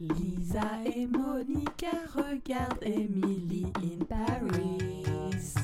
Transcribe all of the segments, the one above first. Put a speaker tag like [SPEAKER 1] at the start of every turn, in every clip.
[SPEAKER 1] Lisa et Monica regardent Emily in Paris.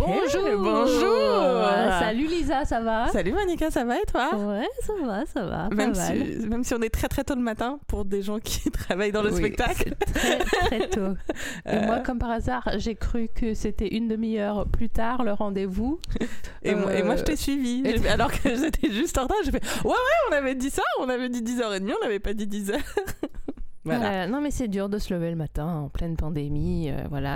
[SPEAKER 2] Bonjour.
[SPEAKER 3] Hey, bonjour.
[SPEAKER 2] Salut Lisa, ça va?
[SPEAKER 3] Salut Monica, ça va et toi?
[SPEAKER 2] Ouais, ça va, ça va. pas
[SPEAKER 3] même,
[SPEAKER 2] mal.
[SPEAKER 3] si, même si on est très très tôt le matin pour des gens qui travaillent dans le
[SPEAKER 2] Oui,
[SPEAKER 3] spectacle.
[SPEAKER 2] Très, très tôt. Et
[SPEAKER 3] Euh,
[SPEAKER 2] moi, comme par hasard, j'ai cru que c'était une demi-heure plus tard le rendez-vous.
[SPEAKER 3] et, moi, et moi, je
[SPEAKER 2] euh,
[SPEAKER 3] t'ai suivi.
[SPEAKER 2] et-
[SPEAKER 3] J'ai fait- Alors que j'étais juste en retard, j'ai fait Ouais, ouais, on avait dit ça, on avait dit 10h30, on n'avait pas dit 10h. voilà.
[SPEAKER 2] Euh, non, mais c'est dur de se lever le matin en pleine pandémie. euh, voilà.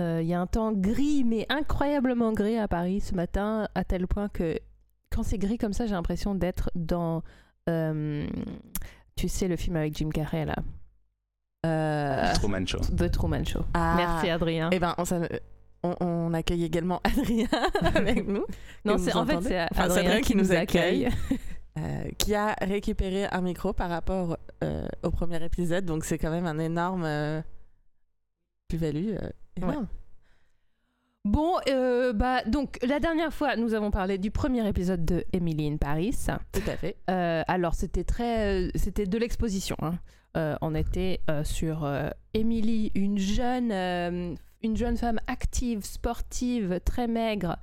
[SPEAKER 2] Euh, Il y a un temps gris, mais incroyablement gris à Paris ce matin, à tel point que quand c'est gris comme ça, j'ai l'impression d'être dans. euh, tu sais, le film avec Jim Carrey là. Euh,
[SPEAKER 4] Truman Show.
[SPEAKER 2] The Truman Show.
[SPEAKER 3] Ah.
[SPEAKER 2] Merci Adrien.
[SPEAKER 3] Eh ben, on, s'am- on, on accueille également Adrien avec nous.
[SPEAKER 2] non, c'est en fait c'est
[SPEAKER 3] Enfin,
[SPEAKER 2] Adrien,
[SPEAKER 3] Adrien
[SPEAKER 2] qui, nous accueille.
[SPEAKER 3] euh, qui a récupéré un micro par rapport euh, au premier épisode. Donc, c'est quand même un énorme euh, plus-value. Énorme.
[SPEAKER 2] Bon, euh, bah donc la dernière fois, nous avons parlé du premier épisode de Emily in Paris.
[SPEAKER 3] Tout à fait.
[SPEAKER 2] Euh, alors c'était très, euh, c'était de l'exposition. hein. On était sur Emily, une jeune, une jeune femme active, sportive, très maigre,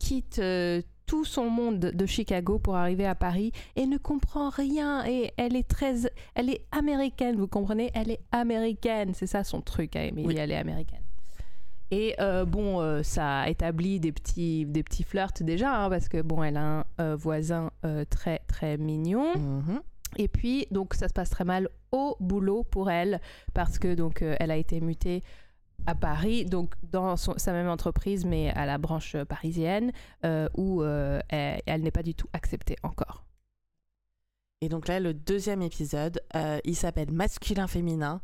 [SPEAKER 2] quitte tout son monde de Chicago pour arriver à Paris et ne comprend rien. Et elle est très, elle est américaine, vous comprenez? Elle est américaine, c'est ça son truc à Emily,
[SPEAKER 3] Oui.
[SPEAKER 2] elle est américaine. Et euh, bon, euh, ça établit des petits, des petits flirts déjà, hein, parce que bon, elle a un euh, voisin très très mignon.
[SPEAKER 3] Mhm.
[SPEAKER 2] Et puis donc ça se passe très mal au boulot pour elle, parce que donc euh, elle a été mutée à Paris, donc dans son- sa même entreprise, mais à la branche parisienne, euh, où euh, elle, elle n'est pas du tout acceptée encore.
[SPEAKER 3] Et donc là, le deuxième épisode, euh, il s'appelle Masculin-Féminin.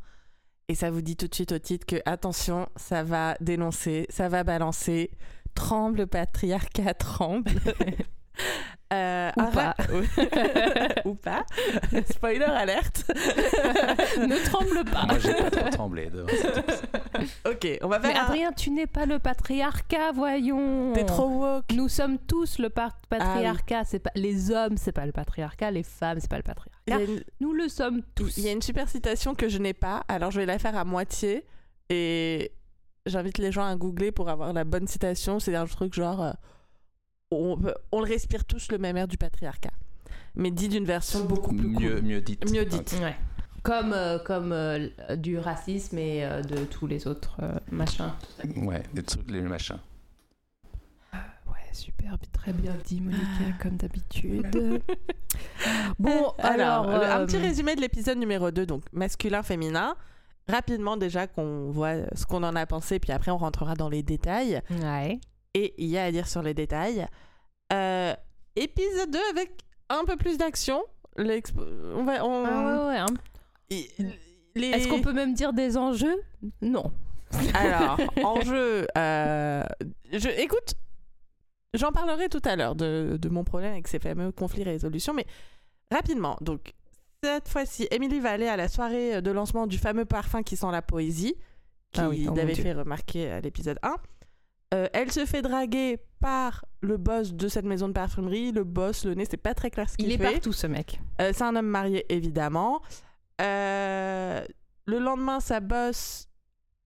[SPEAKER 3] Et ça vous dit tout de suite au titre que, attention, ça va dénoncer, ça va balancer. Tremble, le patriarcat tremble. Euh,
[SPEAKER 2] Ou pas.
[SPEAKER 3] Ou pas. Spoiler alerte.
[SPEAKER 2] ne tremble pas.
[SPEAKER 4] Moi, j'ai pas trop tremblé devant cet épisode.
[SPEAKER 3] ok, on va faire
[SPEAKER 2] Mais
[SPEAKER 3] un-
[SPEAKER 2] Adrien, tu n'es pas le patriarcat, voyons.
[SPEAKER 3] T'es trop woke.
[SPEAKER 2] Nous sommes tous le par- patriarcat. C'est pas les hommes, c'est pas le patriarcat. Les femmes, c'est pas le patriarcat.
[SPEAKER 3] une,
[SPEAKER 2] Nous le sommes tous.
[SPEAKER 3] il y a une super citation que je n'ai pas, alors je vais la faire à moitié. Et j'invite les gens à googler pour avoir la bonne citation. C'est un truc genre euh, on, peut- on le respire tous le même air du patriarcat. Mais dit d'une version beaucoup plus cool.
[SPEAKER 4] Mieux, mieux dit.
[SPEAKER 3] Mieux dite.
[SPEAKER 2] Ouais. Comme, euh, comme euh, du racisme et euh, de tous les autres euh, machins.
[SPEAKER 4] Ouais, des trucs, les machins.
[SPEAKER 2] Ouais, super, très bien dit, Monica, comme d'habitude. bon,
[SPEAKER 3] Alors,
[SPEAKER 2] alors.
[SPEAKER 3] un petit résumé de l'épisode numéro 2, donc masculin-féminin. Rapidement déjà qu'on voit ce qu'on en a pensé, puis après on rentrera dans les détails.
[SPEAKER 2] Ouais.
[SPEAKER 3] Et il y a à dire sur les détails. Euh, épisode 2 avec un peu plus d'action. On va, on-
[SPEAKER 2] Ah ouais, ouais. hein.
[SPEAKER 3] I- les-
[SPEAKER 2] Est-ce qu'on peut même dire des enjeux? Non.
[SPEAKER 3] Alors, enjeu. euh, je, écoute, j'en parlerai tout à l'heure de, de mon problème avec ces fameux conflits résolution, mais rapidement. Donc, cette fois-ci, Émilie va aller à la soirée de lancement du fameux parfum qui sent la poésie, qui
[SPEAKER 2] Ah oui, oh
[SPEAKER 3] avait fait remarquer à l'épisode 1. Euh, elle se fait draguer par le boss de cette maison de parfumerie. Le boss, le nez, c'est pas très clair ce qu'il
[SPEAKER 2] Il est
[SPEAKER 3] fait.
[SPEAKER 2] partout, ce mec.
[SPEAKER 3] Euh, c'est un homme marié, évidemment. Euh, le lendemain, sa boss,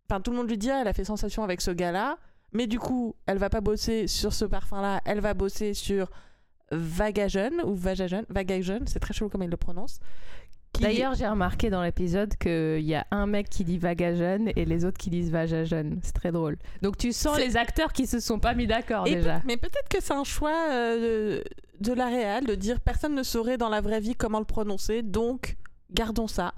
[SPEAKER 3] enfin tout le monde lui dit, Ah, elle a fait sensation avec ce gars-là, mais du coup, elle va pas bosser sur ce parfum-là, elle va bosser sur Vagajon ou Vagajon, Vagajon, c'est très chelou comme il le prononce. Qui-
[SPEAKER 2] D'ailleurs, j'ai remarqué dans l'épisode qu'il y a un mec qui dit vagajeune et les autres qui disent vagajeune. C'est très drôle. Donc tu sens les acteurs qui se sont pas mis d'accord déjà.
[SPEAKER 3] mais peut-être que c'est un choix euh, de la réal de dire personne ne saurait dans la vraie vie comment le prononcer, donc gardons ça.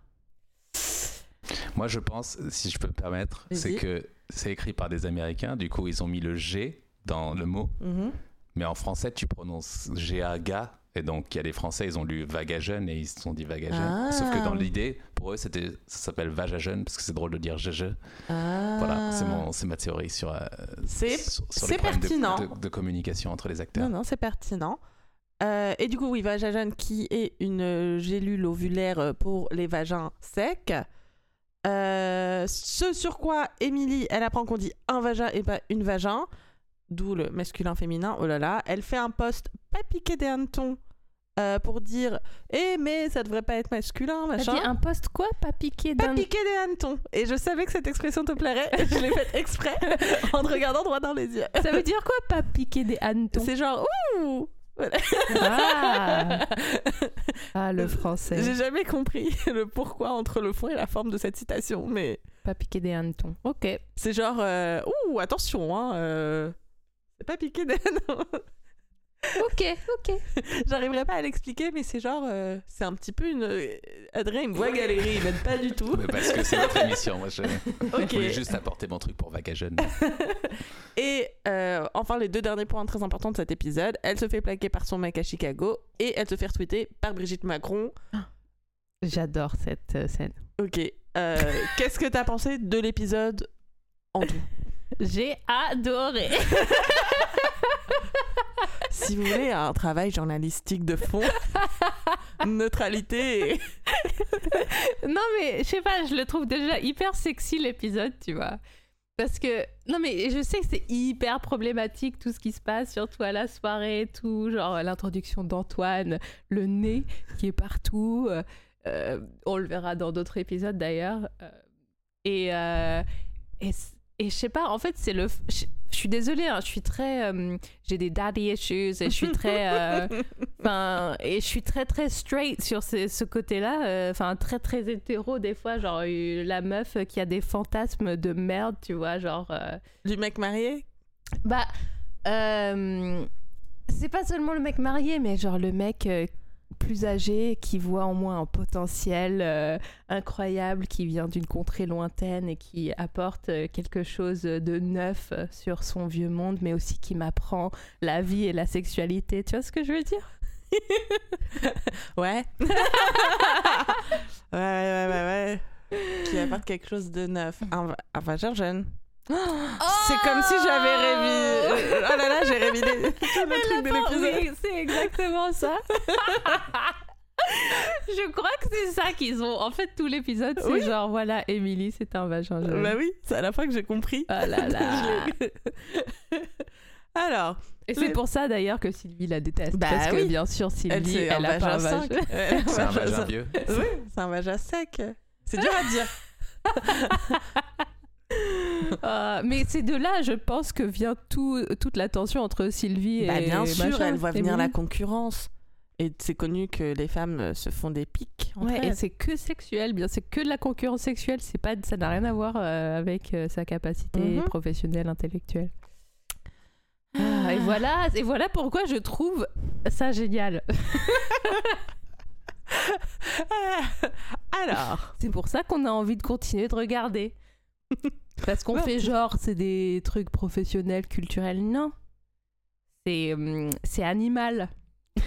[SPEAKER 4] Moi, je pense, si je peux me permettre, c'est que c'est écrit par des Américains. Du coup, ils ont mis le G dans le mot.
[SPEAKER 3] Mhm.
[SPEAKER 4] Mais en français, tu prononces G-A-G-A. Et donc, il y a des Français, ils ont lu Vagajeune et ils se sont dit Vagajeune.
[SPEAKER 3] Ah.
[SPEAKER 4] Sauf que dans l'idée, pour eux, c'était, ça s'appelle Vagajeune parce que c'est drôle de dire GG. Voilà, c'est, mon, c'est ma théorie sur, euh,
[SPEAKER 3] C'est-
[SPEAKER 4] sur, sur
[SPEAKER 3] c'est
[SPEAKER 4] les problèmes de-
[SPEAKER 3] pertinent.
[SPEAKER 4] De, de communication entre les acteurs.
[SPEAKER 3] Non, non, c'est pertinent. Euh, et du coup, oui, Vagagène qui est une gélule ovulaire pour les vagins secs. Euh, ce sur quoi Émilie, elle apprend qu'on dit un vagin et pas une vagin, d'où le masculin féminin, oh là là. Elle fait un post pas piqué des hannetons euh, pour dire Eh, mais ça devrait pas être masculin, machin.
[SPEAKER 2] dit un poste quoi Pas piqué
[SPEAKER 3] Pas
[SPEAKER 2] d'un...
[SPEAKER 3] piqué des hannetons. Et je savais que cette expression te plairait. je l'ai faite exprès en te regardant droit dans les yeux.
[SPEAKER 2] Ça veut dire quoi Pas piqué des hannetons
[SPEAKER 3] C'est genre Ouh
[SPEAKER 2] ah. ah, le français.
[SPEAKER 3] J'ai jamais compris le pourquoi entre le fond et la forme de cette citation, mais
[SPEAKER 2] Pas piqué des hannetons. Ok.
[SPEAKER 3] c'est genre euh, Ouh, attention, hein. euh, pas piqué des hannetons.
[SPEAKER 2] Ok, ok.
[SPEAKER 3] J'arriverai pas à l'expliquer, mais c'est genre, euh, c'est un petit peu une. euh, Adrien, il me voit galérer, il m'aide pas du tout.
[SPEAKER 4] Mais parce que c'est notre émission. Moi, je
[SPEAKER 3] Ok.
[SPEAKER 4] voulais juste apporter mon truc pour Vaga Jeune.
[SPEAKER 3] Et euh, enfin, les deux derniers points très importants de cet épisode elle se fait plaquer par son mec à Chicago et elle se fait retweeter par Brigitte Macron.
[SPEAKER 2] J'adore cette scène.
[SPEAKER 3] Ok. euh, Qu'est-ce que t'as pensé de l'épisode en tout
[SPEAKER 2] J'ai adoré.
[SPEAKER 3] Si vous voulez un travail journalistique de fond, neutralité. et-
[SPEAKER 2] non mais je sais pas, je le trouve déjà hyper sexy l'épisode, tu vois. Parce que non mais je sais que c'est hyper problématique tout ce qui se passe, surtout à la soirée, tout genre l'introduction d'Antoine, le nez qui est partout. euh, euh, on le verra dans d'autres épisodes d'ailleurs. euh, et euh, et je sais pas, en fait c'est le. Je suis désolée, hein, je suis très. euh, J'ai des daddy issues et je suis très. euh, Enfin, et je suis très très straight sur ce, ce côté-là. euh, Enfin, très très hétéro des fois, genre la meuf qui a des fantasmes de merde, tu vois, genre.
[SPEAKER 3] Du mec marié?
[SPEAKER 2] Bah, c'est pas seulement le mec marié, mais genre le mec plus âgé qui voit en moi un potentiel euh, incroyable, qui vient d'une contrée lointaine et qui apporte euh, quelque chose de neuf euh, sur son vieux monde, mais aussi qui m'apprend la vie et la sexualité. Tu vois ce que je veux dire?
[SPEAKER 3] Ouais. ouais, ouais, ouais, ouais, ouais. Qui apporte quelque chose de neuf. Un, va- un vagin jeune. C'est comme si j'avais révisé. Oh là là, j'ai révisé tout le truc de l'épisode.
[SPEAKER 2] Oui, c'est exactement ça. Je crois que c'est ça qu'ils ont. En fait, tout l'épisode, c'est
[SPEAKER 3] Oui.
[SPEAKER 2] genre, voilà, Émilie, c'est un vagin jeune.
[SPEAKER 3] Bah oui, c'est à la fin que j'ai compris.
[SPEAKER 2] Ah là là.
[SPEAKER 3] Alors,
[SPEAKER 2] Et c'est
[SPEAKER 3] Le-
[SPEAKER 2] pour ça d'ailleurs que Sylvie la déteste.
[SPEAKER 3] Bah
[SPEAKER 2] parce que
[SPEAKER 3] oui.
[SPEAKER 2] bien sûr,
[SPEAKER 3] elle,
[SPEAKER 2] Sylvie,
[SPEAKER 3] c'est
[SPEAKER 2] elle,
[SPEAKER 3] un
[SPEAKER 2] a pas un
[SPEAKER 3] vagin. Elle
[SPEAKER 4] C'est un
[SPEAKER 3] vagin
[SPEAKER 4] vieux.
[SPEAKER 3] Oui, c'est un vagin sec. C'est dur à dire.
[SPEAKER 2] Ah, mais c'est de là, je pense, que vient tout, toute la tension entre Sylvie et.
[SPEAKER 3] Bah bien sûr,
[SPEAKER 2] machin,
[SPEAKER 3] elle voit venir la concurrence. Et c'est connu que les femmes euh, se font des pics entre
[SPEAKER 2] Ouais, et c'est que sexuel, bien, c'est que de la concurrence sexuelle, c'est pas, ça n'a rien à voir euh, avec euh, sa capacité
[SPEAKER 3] Mhm.
[SPEAKER 2] professionnelle, intellectuelle. Ah, et voilà, et voilà pourquoi je trouve ça génial.
[SPEAKER 3] Alors,
[SPEAKER 2] C'est pour ça qu'on a envie de continuer de regarder. Parce qu'on
[SPEAKER 3] Ouais.
[SPEAKER 2] fait genre, c'est des trucs professionnels, culturels. Non. C'est hum, c'est animal.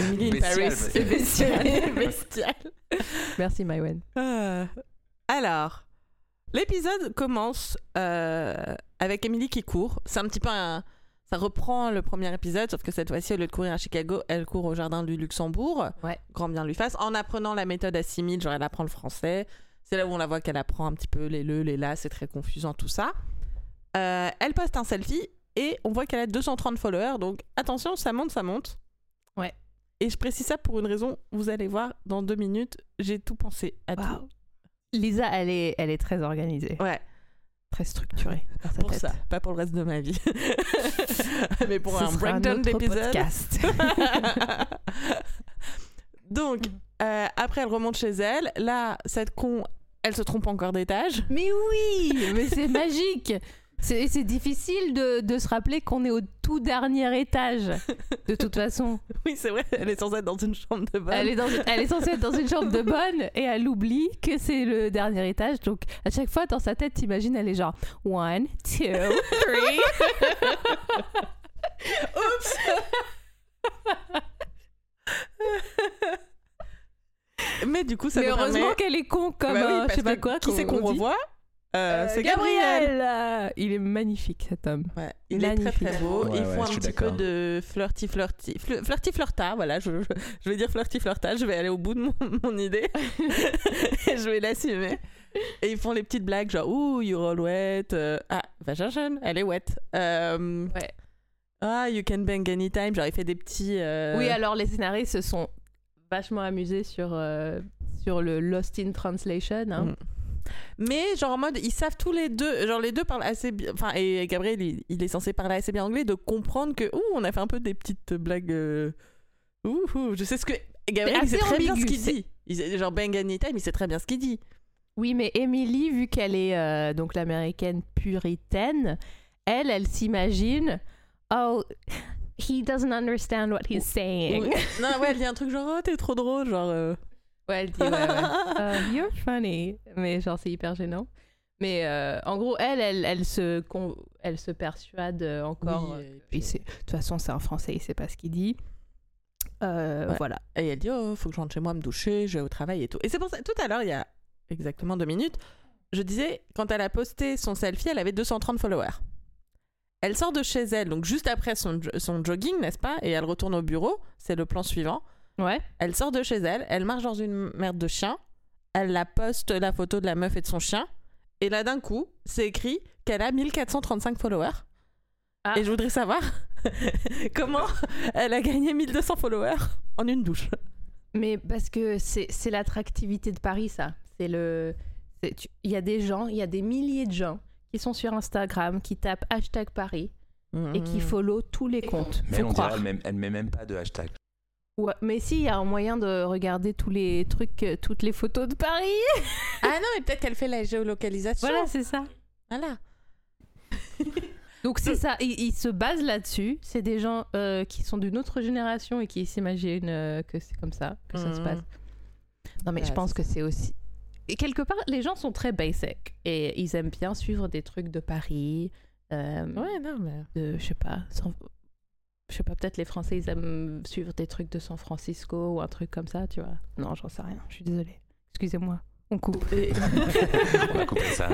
[SPEAKER 3] Emily in
[SPEAKER 4] Bestial,
[SPEAKER 3] Paris, bestial. bestial.
[SPEAKER 2] Merci, Mywen.
[SPEAKER 3] Euh, alors, l'épisode commence euh, avec Emily qui court. C'est un petit peu un... Ça reprend le premier épisode, sauf que cette fois-ci, au lieu de courir à Chicago, elle court au jardin du Luxembourg.
[SPEAKER 2] Ouais.
[SPEAKER 3] Grand bien lui fasse. En apprenant la méthode à 6000, genre elle apprend le français. C'est là où on la voit qu'elle apprend un petit peu les le, les là, c'est très confusant tout ça. Euh, elle poste un selfie et on voit qu'elle a 230 followers. Donc attention, ça monte, ça monte.
[SPEAKER 2] Ouais.
[SPEAKER 3] Et je précise ça pour une raison, vous allez voir, dans deux minutes, j'ai tout pensé à tout.
[SPEAKER 2] Waouh. Lisa, elle est, elle est très organisée,
[SPEAKER 3] Ouais,
[SPEAKER 2] très structurée. dans sa
[SPEAKER 3] pour
[SPEAKER 2] tête.
[SPEAKER 3] ça, pas pour le reste de ma vie. Mais pour
[SPEAKER 2] Ce
[SPEAKER 3] un breakdown d'épisode.
[SPEAKER 2] podcast.
[SPEAKER 3] Donc, euh, après, elle remonte chez elle. Là, cette con, elle se trompe encore d'étage.
[SPEAKER 2] mais oui, mais c'est magique. C'est difficile de, de se rappeler qu'on est au tout dernier étage. De toute façon,
[SPEAKER 3] Oui, c'est vrai, elle est censée être dans une chambre de bonne.
[SPEAKER 2] elle est, dans, elle est censée être dans une chambre de bonne et elle oublie que c'est le dernier étage. Donc, à chaque fois, dans sa tête, t'imagines, elle est genre one, two, three.
[SPEAKER 3] Oups Mais du coup, ça
[SPEAKER 2] Mais
[SPEAKER 3] nous
[SPEAKER 2] heureusement
[SPEAKER 3] permet...
[SPEAKER 2] qu'elle est con comme
[SPEAKER 3] Bah oui,
[SPEAKER 2] un- je sais pas quoi.
[SPEAKER 3] Qui c'est
[SPEAKER 2] qu'on
[SPEAKER 3] revoit? Euh,
[SPEAKER 2] Euh,
[SPEAKER 3] c'est Gabriel.
[SPEAKER 2] euh, Il est magnifique cet homme.
[SPEAKER 3] Ouais, il est très très beau.
[SPEAKER 4] Ouais,
[SPEAKER 3] Ils
[SPEAKER 4] ouais,
[SPEAKER 3] font un petit peu de flirty flirty. Fl- flirty flirta, voilà, je, je, je vais dire flirty flirta, je vais aller au bout de mon, mon idée. Et je vais l'assumer. Et ils font les petites blagues genre Ouh, you're all wet. euh, ah, vagin jeune, elle est wet. Euh,
[SPEAKER 2] Ouais.
[SPEAKER 3] Ah, you can bang anytime. Genre, il fait des petits. euh,
[SPEAKER 2] Oui, alors les scénaristes se sont vachement amusés sur, euh, sur le Lost in Translation. hein.
[SPEAKER 3] Mm. Mais genre en mode, ils savent tous les deux, genre les deux parlent assez bien, enfin et Gabriel il, il est censé parler assez bien anglais, de comprendre que, ouh, on a fait un peu des petites blagues, euh, ouh, ouh, je sais ce que, Gabriel il sait très bien ce qu'il dit, il, genre bang anytime, il sait très bien ce qu'il dit.
[SPEAKER 2] Oui, mais Emily, vu qu'elle est euh, donc l'américaine puritaine, elle, elle s'imagine Oh, he doesn't understand what he's saying.
[SPEAKER 3] Non ouais, elle dit un truc genre, oh t'es trop drôle, genre. euh.
[SPEAKER 2] Ouais, elle dit ouais, ouais. Euh, you're funny. Mais genre, c'est hyper gênant. Mais euh, en gros, elle, elle, elle, se, con- elle se persuade encore.
[SPEAKER 3] Oui, et puis-
[SPEAKER 2] De toute façon, c'est un français, il sait pas ce qu'il dit. Euh,
[SPEAKER 3] Ouais.
[SPEAKER 2] Voilà.
[SPEAKER 3] Et elle dit, oh, faut que je rentre chez moi me doucher, je vais au travail et tout. Et c'est pour ça, tout à l'heure, il y a exactement deux minutes, je disais, quand elle a posté son selfie, elle avait 230 followers. Elle sort de chez elle, donc juste après son, jo- son jogging, n'est-ce pas Et elle retourne au bureau, c'est le plan suivant.
[SPEAKER 2] Ouais.
[SPEAKER 3] Elle sort de chez elle, elle marche dans une merde de chien, elle la poste la photo de la meuf et de son chien, et là d'un coup, c'est écrit qu'elle a 1435 followers.
[SPEAKER 2] Ah.
[SPEAKER 3] Et je voudrais savoir comment elle a gagné 1200 followers en une douche.
[SPEAKER 2] Mais parce que c'est l'attractivité de Paris, ça. C'est le. Il y a des gens, il y a des milliers de gens qui sont sur Instagram, qui tapent hashtag Paris et qui
[SPEAKER 3] Mhm.
[SPEAKER 2] follow tous les comptes.
[SPEAKER 4] Mais
[SPEAKER 2] Faut
[SPEAKER 4] on dirait, elle met, elle met même pas de hashtag.
[SPEAKER 2] Ouais, mais si, il y a un moyen de regarder tous les trucs, euh, toutes les photos de Paris.
[SPEAKER 3] Ah non, mais peut-être qu'elle fait la géolocalisation.
[SPEAKER 2] Voilà, c'est ça.
[SPEAKER 3] Voilà.
[SPEAKER 2] Donc c'est ça, ils, ils se basent là-dessus. C'est des gens euh, qui sont d'une autre génération et qui s'imaginent euh, que c'est comme ça que ça se
[SPEAKER 3] Mhm.
[SPEAKER 2] passe. Non mais je
[SPEAKER 3] Ouais,
[SPEAKER 2] pense que c'est aussi... Et quelque part, les gens sont très basic et ils aiment bien suivre des trucs de Paris, euh,
[SPEAKER 3] Ouais, non, mais.
[SPEAKER 2] de, je sais pas, San- je sais pas, peut-être les Français, ils aiment suivre des trucs de San Francisco ou un truc comme ça, tu vois. Non, j'en sais rien, je suis désolée. Excusez-moi, on coupe.
[SPEAKER 3] Et,
[SPEAKER 4] On va couper ça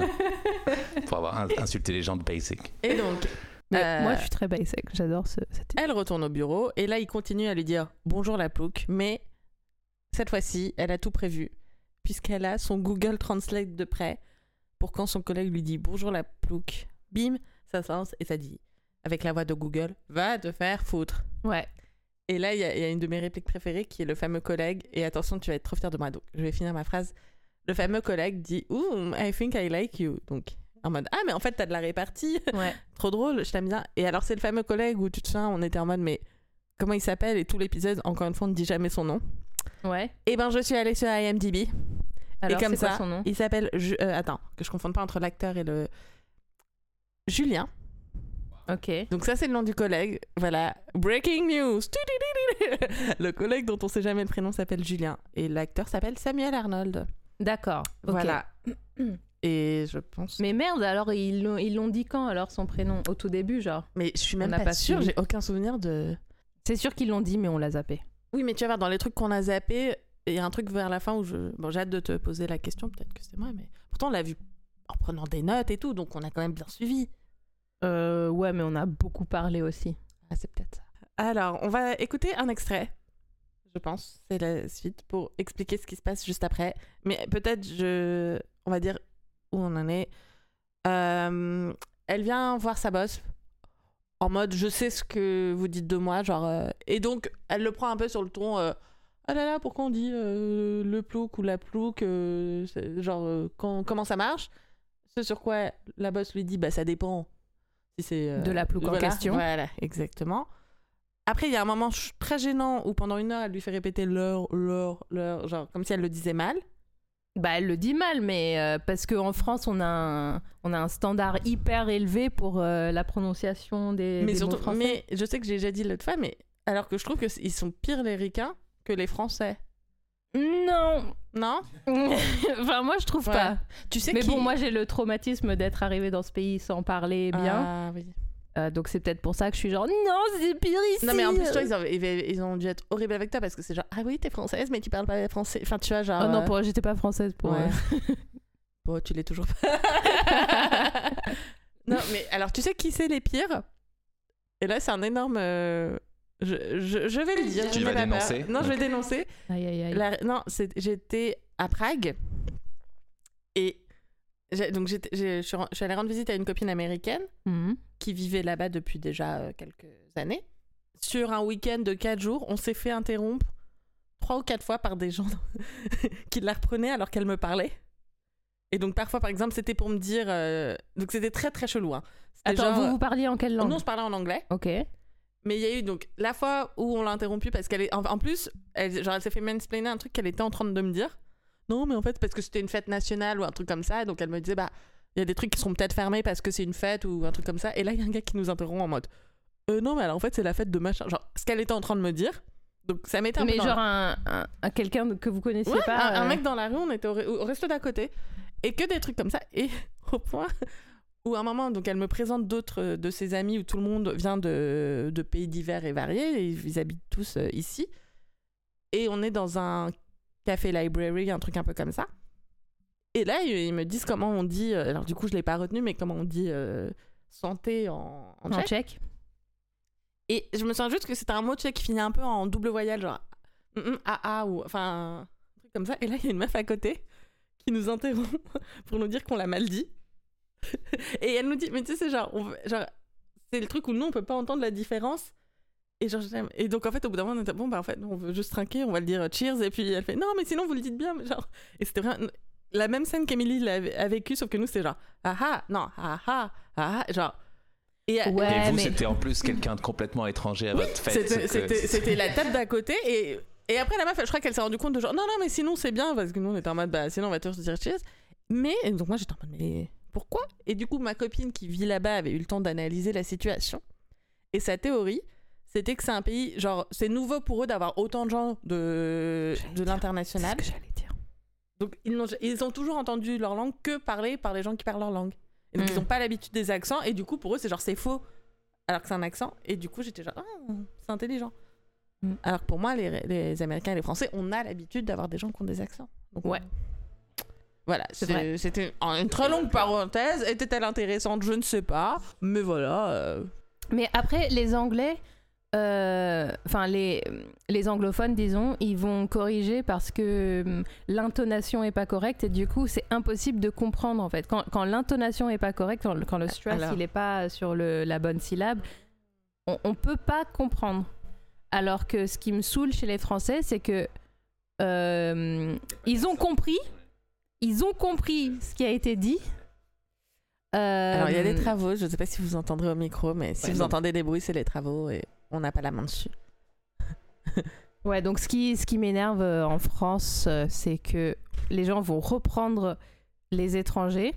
[SPEAKER 4] pour avoir in- insulté les gens de basic.
[SPEAKER 3] et donc,
[SPEAKER 2] Mais
[SPEAKER 3] Euh,
[SPEAKER 2] Moi, je suis très basic, j'adore ce, cette...
[SPEAKER 3] elle retourne au bureau et là, il continue à lui dire bonjour la plouc, mais cette fois-ci, elle a tout prévu puisqu'elle a son Google Translate de près pour quand son collègue lui dit bonjour la plouc, bim, ça se lance et ça dit avec la voix de Google va te faire foutre.
[SPEAKER 2] Ouais.
[SPEAKER 3] Et là, il y, a- il y a une de mes répliques préférées qui est le fameux collègue. Et attention, tu vas être trop fier de moi. Donc, je vais finir ma phrase. Le fameux collègue dit Ooh, I think I like you. Donc, en mode Ah, mais en fait, t'as de la répartie.
[SPEAKER 2] Ouais.
[SPEAKER 3] Trop drôle, je t'aime bien. Et alors, c'est le fameux collègue où tu te souviens, on était en mode Mais comment il s'appelle? Et tout l'épisode, encore une fois, on ne dit jamais son nom.
[SPEAKER 2] Ouais.
[SPEAKER 3] Et ben, je suis allée sur IMDb.
[SPEAKER 2] Alors,
[SPEAKER 3] et comme
[SPEAKER 2] c'est quoi
[SPEAKER 3] ça,
[SPEAKER 2] son nom?
[SPEAKER 3] il s'appelle. Ju- euh, attends, que je confonde pas entre l'acteur et le. Julien.
[SPEAKER 2] Ok.
[SPEAKER 3] Donc ça c'est le nom du collègue. Voilà, breaking news. Le collègue dont on sait jamais le prénom s'appelle Julien et l'acteur s'appelle Samuel Arnold.
[SPEAKER 2] D'accord. ok.
[SPEAKER 3] Voilà. Et je pense.
[SPEAKER 2] Mais merde, alors ils l'ont ils l'ont dit quand alors son prénom? Au tout début, genre
[SPEAKER 3] Mais je suis même
[SPEAKER 2] On n'a
[SPEAKER 3] pas,
[SPEAKER 2] pas
[SPEAKER 3] sûre. J'ai aucun souvenir de.
[SPEAKER 2] C'est sûr qu'ils l'ont dit, mais on l'a zappé.
[SPEAKER 3] Oui, mais tu vas voir dans les trucs qu'on a zappés, il y a un truc vers la fin où je. Bon, j'ai hâte de te poser la question. Peut-être que c'est moi, mais pourtant on l'a vu en prenant des notes et tout, donc on a quand même bien suivi.
[SPEAKER 2] Euh, ouais, mais on a beaucoup parlé aussi.
[SPEAKER 3] Ah, c'est peut-être ça. Alors, on va écouter un extrait, je pense. C'est la suite pour expliquer ce qui se passe juste après. Mais peut-être, je... on va dire où on en est. Euh, elle vient voir sa boss en mode je sais ce que vous dites de moi. genre euh, Et donc, elle le prend un peu sur le ton. Ah là là, pourquoi on dit euh, le plouc ou la plouc euh, c'est- Genre, euh, quand- comment ça marche? Ce sur quoi la boss lui dit bah ça dépend. Si c'est euh,
[SPEAKER 2] De la plouc en question.
[SPEAKER 3] Voilà, exactement. Après, il y a un moment très gênant où pendant une heure, elle lui fait répéter l'heure, l'heure, l'heure, genre comme si elle le disait mal.
[SPEAKER 2] Bah, elle le dit mal, mais euh, parce qu'en France, on a, un, on a un standard hyper élevé pour euh, la prononciation des,
[SPEAKER 3] mais
[SPEAKER 2] des mots
[SPEAKER 3] surtout,
[SPEAKER 2] français.
[SPEAKER 3] mais je sais que j'ai déjà dit l'autre fois, mais alors que je trouve qu'ils sont pires les ricains que les Français.
[SPEAKER 2] Non
[SPEAKER 3] Non?
[SPEAKER 2] Enfin, moi, je trouve
[SPEAKER 3] Ouais.
[SPEAKER 2] pas.
[SPEAKER 3] Tu sais
[SPEAKER 2] Mais
[SPEAKER 3] qui...
[SPEAKER 2] bon, moi, j'ai le traumatisme d'être arrivé dans ce pays sans parler bien.
[SPEAKER 3] Ah, oui.
[SPEAKER 2] Euh, donc, c'est peut-être pour ça que je suis genre, non, c'est pire ici.
[SPEAKER 3] Non, mais en plus, toi, ils ont, ils- ils ont dû être horribles avec toi parce que c'est genre, ah oui, t'es française, mais tu parles pas français. Enfin, tu vois, genre.
[SPEAKER 2] Oh non,
[SPEAKER 3] euh,
[SPEAKER 2] pour... j'étais pas française pour.
[SPEAKER 3] ouais. Bon, tu l'es toujours pas. non, mais alors, tu sais qui c'est les pires? Et là, c'est un énorme. euh, Je, je, je vais le dire.
[SPEAKER 4] Tu
[SPEAKER 3] je
[SPEAKER 4] vas dénoncer
[SPEAKER 3] Non, je vais dénoncer.
[SPEAKER 2] Aïe, aïe, aïe.
[SPEAKER 3] La- Non, j'étais à Prague. Et. Donc, je suis ren- je suis allée rendre visite à une copine américaine
[SPEAKER 2] Mhm.
[SPEAKER 3] qui vivait là-bas depuis déjà euh, quelques années. Sur un week-end de 4 jours, on s'est fait interrompre trois ou quatre fois par des gens qui la reprenaient alors qu'elle me parlait. Et donc parfois, par exemple, c'était pour me dire... euh, Donc c'était très très chelou. Hein. C'était
[SPEAKER 2] Attends,
[SPEAKER 3] genre-
[SPEAKER 2] vous vous parliez en quelle langue
[SPEAKER 3] Nous, on se parlait en anglais.
[SPEAKER 2] Ok.
[SPEAKER 3] Mais il y a eu donc la fois où on l'a interrompue parce qu'elle est... En, en plus, elle, genre, elle s'est fait mansplainer un truc qu'elle était en train de me dire. Non, mais en fait, parce que c'était une fête nationale ou un truc comme ça. Donc elle me disait, bah, il y a des trucs qui seront peut-être fermés parce que c'est une fête ou un truc comme ça. Et là, il y a un gars qui nous interrompt en mode, euh, non, mais alors en fait, c'est la fête de machin. Genre, ce qu'elle était en train de me dire. Donc ça m'était un
[SPEAKER 2] Mais genre un, un- un quelqu'un que vous connaissiez
[SPEAKER 3] Ouais,
[SPEAKER 2] pas.
[SPEAKER 3] un, un
[SPEAKER 2] euh,
[SPEAKER 3] mec dans la rue, on était au, au resto d'à côté. Et que des trucs comme ça. Et au point où à un moment, donc elle me présente d'autres euh, de ses amis où tout le monde vient de, de pays divers et variés. Et ils habitent tous euh, ici. Et on est dans un café library, un truc un peu comme ça. Et là, ils me disent comment on dit. euh, Alors du coup, je l'ai pas retenu, mais comment on dit euh, santé en, en
[SPEAKER 2] en
[SPEAKER 3] tchèque.
[SPEAKER 2] tchèque.
[SPEAKER 3] Et je me souviens juste que c'était un mot tchèque qui finit un peu en double voyelle, genre mm, mm, ah ah ou enfin un truc comme ça. Et là, il y a une meuf à côté qui nous interrompt pour nous dire qu'on l'a mal dit. Et elle nous dit, mais tu sais, c'est genre, on genre c'est le truc où nous, on peut pas entendre la différence. Et, genre, j'aime- et donc, en fait, au bout d'un moment, on était bon, bah en fait, on veut juste trinquer, on va le dire euh, cheers. Et puis elle fait, non, mais sinon, vous le dites bien. Genre, et c'était vraiment la même scène qu'Emilie l'avait- a vécu, sauf que nous, c'était genre, ah ah, non, ah ah, ah ah, genre. Et,
[SPEAKER 2] Ouais,
[SPEAKER 4] et vous,
[SPEAKER 2] mais-
[SPEAKER 4] c'était en plus quelqu'un de complètement étranger à votre fête.
[SPEAKER 3] c'était-
[SPEAKER 4] que-
[SPEAKER 3] la table d'à côté et, et après la meuf, je crois qu'elle s'est rendue compte de genre non non mais sinon c'est bien parce que nous on était en mode bah sinon on va tous dire cheers. Mais donc moi j'étais en mode mais pourquoi? Et du coup ma copine qui vit là-bas avait eu le temps d'analyser la situation et sa théorie c'était que c'est un pays genre c'est nouveau pour eux d'avoir autant de gens de de l'international.
[SPEAKER 2] C'est ce que j'allais dire.
[SPEAKER 3] Donc ils, n'ont- ils ont toujours entendu leur langue que parlée par les gens qui parlent leur langue. Et donc
[SPEAKER 2] Mm.
[SPEAKER 3] ils n'ont pas l'habitude des accents et du coup pour eux c'est genre c'est faux alors que c'est un accent et du coup j'étais genre ah, c'est intelligent.
[SPEAKER 2] Mm.
[SPEAKER 3] Alors que pour moi les, les Américains et les Français on a l'habitude d'avoir des gens qui ont des accents. Donc,
[SPEAKER 2] Ouais.
[SPEAKER 3] Voilà, c'était une très longue parenthèse. Était-elle intéressante? Je ne sais pas. Mais voilà. euh,
[SPEAKER 2] Mais après, les Anglais, euh, enfin les, les anglophones, disons, ils vont corriger parce que hum, l'intonation est pas correcte et du coup, c'est impossible de comprendre en fait. Quand, quand l'intonation est pas correcte, quand, quand le stress
[SPEAKER 3] Alors.
[SPEAKER 2] il est pas sur le, la bonne syllabe, on, on peut pas comprendre. Alors que ce qui me saoule chez les Français, c'est que euh, ils ont compris, ils ont compris ce qui a été dit.
[SPEAKER 3] Alors il y a des
[SPEAKER 2] Euh,
[SPEAKER 3] travaux. Je ne sais pas si vous entendrez au micro, mais si
[SPEAKER 4] Ouais,
[SPEAKER 3] vous
[SPEAKER 4] non.
[SPEAKER 3] entendez des bruits, c'est les travaux et on n'a pas la main dessus.
[SPEAKER 2] Ouais, donc ce qui, ce qui m'énerve euh, en France, euh, c'est que les gens vont reprendre les étrangers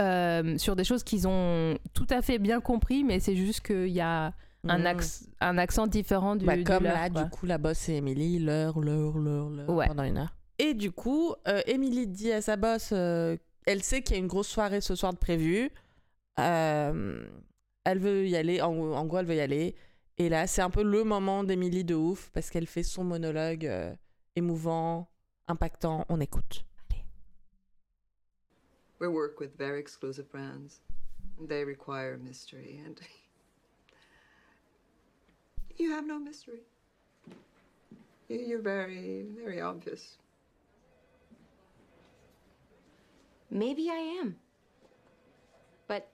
[SPEAKER 2] euh, sur des choses qu'ils ont tout à fait bien compris, mais c'est juste qu'il y a un,
[SPEAKER 3] Mm.
[SPEAKER 2] axe- un accent différent du,
[SPEAKER 3] Bah,
[SPEAKER 2] du
[SPEAKER 3] comme
[SPEAKER 2] leur,
[SPEAKER 3] là,
[SPEAKER 2] quoi.
[SPEAKER 3] du coup, la boss, c'est Émilie, l'heure, l'heure, l'heure, l'heure,
[SPEAKER 2] Ouais.
[SPEAKER 3] pendant une heure. Et du coup, euh, Émilie dit à sa boss, euh, elle sait qu'il y a une grosse soirée ce soir de prévue. Euh, elle veut y aller, en, en gros, elle veut y aller. Et là, c'est un peu le moment d'Émilie de ouf, parce qu'elle fait son monologue euh, émouvant, impactant. On écoute.
[SPEAKER 5] We work with very exclusive brands. They require mystery, and you have no mystery. You- You're very, very obvious.
[SPEAKER 6] Maybe I am. But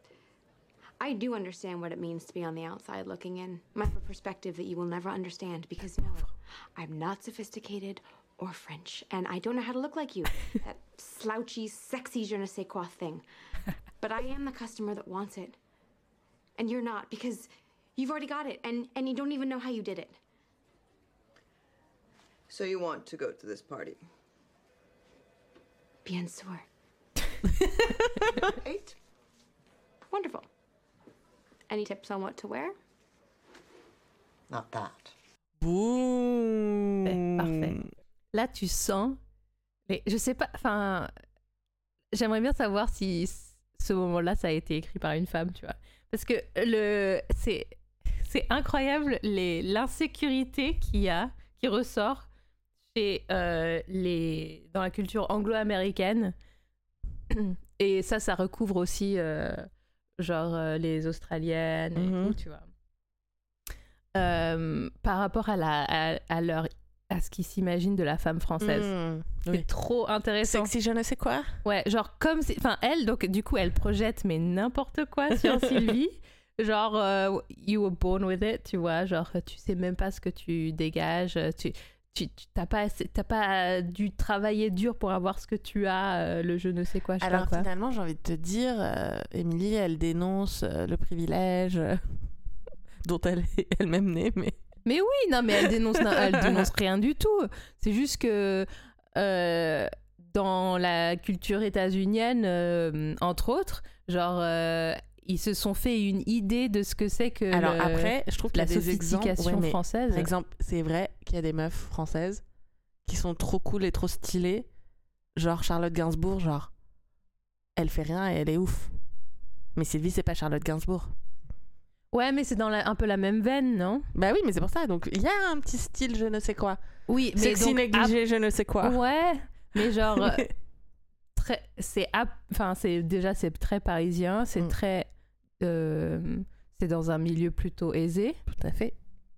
[SPEAKER 6] I do understand what it means to be on the outside looking in. My perspective that you will never understand because no, I'm not sophisticated or French, and I don't know how to look like you. that slouchy, sexy je ne sais quoi thing. But I am the customer that wants it. And you're not because you've already got it and, and you don't even know how you did it.
[SPEAKER 5] So you want to go to this party?
[SPEAKER 6] Bien sûr.
[SPEAKER 5] Eight?
[SPEAKER 6] Wonderful. Any tips on what to wear?
[SPEAKER 5] Not that.
[SPEAKER 3] Boum
[SPEAKER 2] parfait. Là, tu sens. Mais je sais pas. Enfin, j'aimerais bien savoir si ce moment-là, ça a été écrit par une femme, tu vois. Parce que le, c'est, c'est incroyable les, l'insécurité qu'il y a, qui ressort chez euh, les, dans la culture anglo-américaine Et ça, ça recouvre aussi, euh, genre, euh, les Australiennes et
[SPEAKER 3] Mhm.
[SPEAKER 2] tout, tu vois. Euh, par rapport à, la, à, à leur, à ce qu'ils s'imaginent de la femme française.
[SPEAKER 3] Mmh,
[SPEAKER 2] C'est
[SPEAKER 3] oui.
[SPEAKER 2] trop intéressant.
[SPEAKER 3] Sexy, je ne sais quoi.
[SPEAKER 2] Ouais, genre comme si... Enfin, elle, donc du coup, elle projette mais n'importe quoi sur Sylvie. Genre, euh, you were born with it, tu vois. Genre, tu sais même pas ce que tu dégages. Tu tu t'as pas, t'as pas dû travailler dur pour avoir ce que tu as, euh, le je ne sais quoi, je
[SPEAKER 3] Alors
[SPEAKER 2] quoi.
[SPEAKER 3] finalement, j'ai envie de te dire, euh, Émilie, elle dénonce euh, le privilège euh, dont elle est elle-même née, mais
[SPEAKER 2] Mais oui, non, mais elle dénonce, non, elle dénonce rien du tout. C'est juste que euh, dans la culture états-unienne, euh, entre autres, genre, euh, ils se sont fait une idée de ce que c'est que
[SPEAKER 3] alors
[SPEAKER 2] le-
[SPEAKER 3] après, je trouve
[SPEAKER 2] la sophistication
[SPEAKER 3] ouais,
[SPEAKER 2] française.
[SPEAKER 3] Par exemple, c'est vrai qu'il y a des meufs françaises qui sont trop cool et trop stylées, genre Charlotte Gainsbourg, genre elle fait rien et elle est ouf. Mais Sylvie, c'est pas Charlotte Gainsbourg.
[SPEAKER 2] Ouais, mais c'est dans la- un peu la même veine, non?
[SPEAKER 3] Bah oui, mais c'est pour ça. Donc il y a un petit style, je ne sais quoi.
[SPEAKER 2] Oui, mais
[SPEAKER 3] Sexy
[SPEAKER 2] donc,
[SPEAKER 3] négligé, je ne sais quoi.
[SPEAKER 2] Ouais, mais genre, euh, c'est, enfin, c'est déjà c'est très parisien, c'est
[SPEAKER 3] Mm.
[SPEAKER 2] très, c'est dans un milieu plutôt aisé.
[SPEAKER 3] Tout à fait.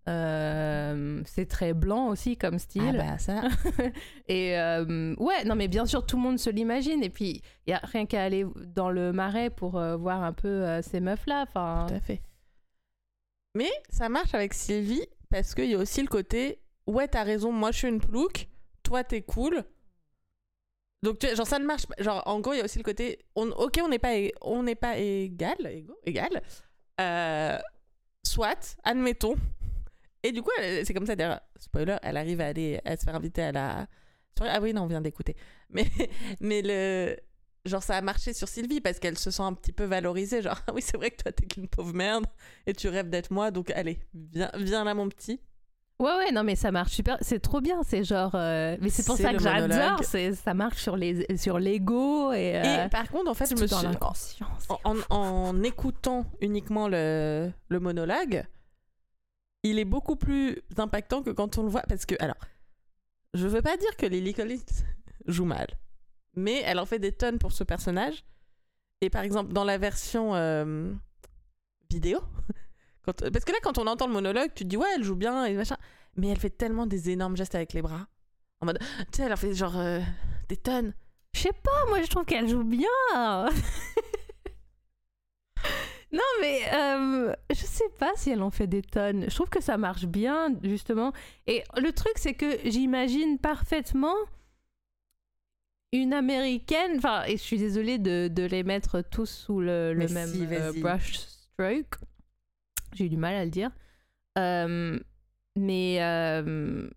[SPEAKER 2] Euh, c'est très blanc aussi comme style.
[SPEAKER 3] Ah bah ça.
[SPEAKER 2] et euh, ouais, non mais bien sûr tout le monde se l'imagine. Et puis il y a rien qu'à aller dans le marais pour euh, voir un peu euh, ces meufs là. Enfin,
[SPEAKER 3] Tout à fait. Mais ça marche avec Sylvie parce qu'il y a aussi le côté ouais, t'as raison, moi je suis une plouc, toi t'es cool. Donc genre ça ne marche pas. Genre en gros, il y a aussi le côté OK, on n'est pas pas égal, égal. Euh, soit, admettons. Et du coup, c'est comme ça d'ailleurs, spoiler, elle arrive à aller à se faire inviter à la. Ah oui, non, on vient d'écouter. Mais mais le genre ça a marché sur Sylvie parce qu'elle se sent un petit peu valorisée genre oui c'est vrai que toi t'es qu'une pauvre merde et tu rêves d'être moi donc allez viens viens là mon petit
[SPEAKER 2] ouais ouais non mais ça marche super. C'est trop bien. C'est genre, euh, mais c'est pour ça que j'adore. ça marche sur les sur l'ego et, euh,
[SPEAKER 3] et par contre en fait je me suis en, en- en écoutant uniquement le, le monologue il est beaucoup plus impactant que quand on le voit parce que alors je veux pas dire que Lily Collins joue mal mais elle en fait des tonnes pour ce personnage et par exemple dans la version euh, vidéo quand, parce que là quand on entend le monologue tu te dis ouais elle joue bien et machin mais elle fait tellement des énormes gestes avec les bras en mode tu sais elle en fait genre euh, des tonnes
[SPEAKER 2] Je sais pas, moi je trouve qu'elle joue bien. non mais euh, je sais pas si elle en fait des tonnes. Je trouve que ça marche bien justement. Et le truc c'est que j'imagine parfaitement une américaine. Enfin, et je suis désolée de, de les mettre tous sous le, même
[SPEAKER 3] si,
[SPEAKER 2] euh, brush stroke. J'ai eu du mal à le dire. Euh, mais euh,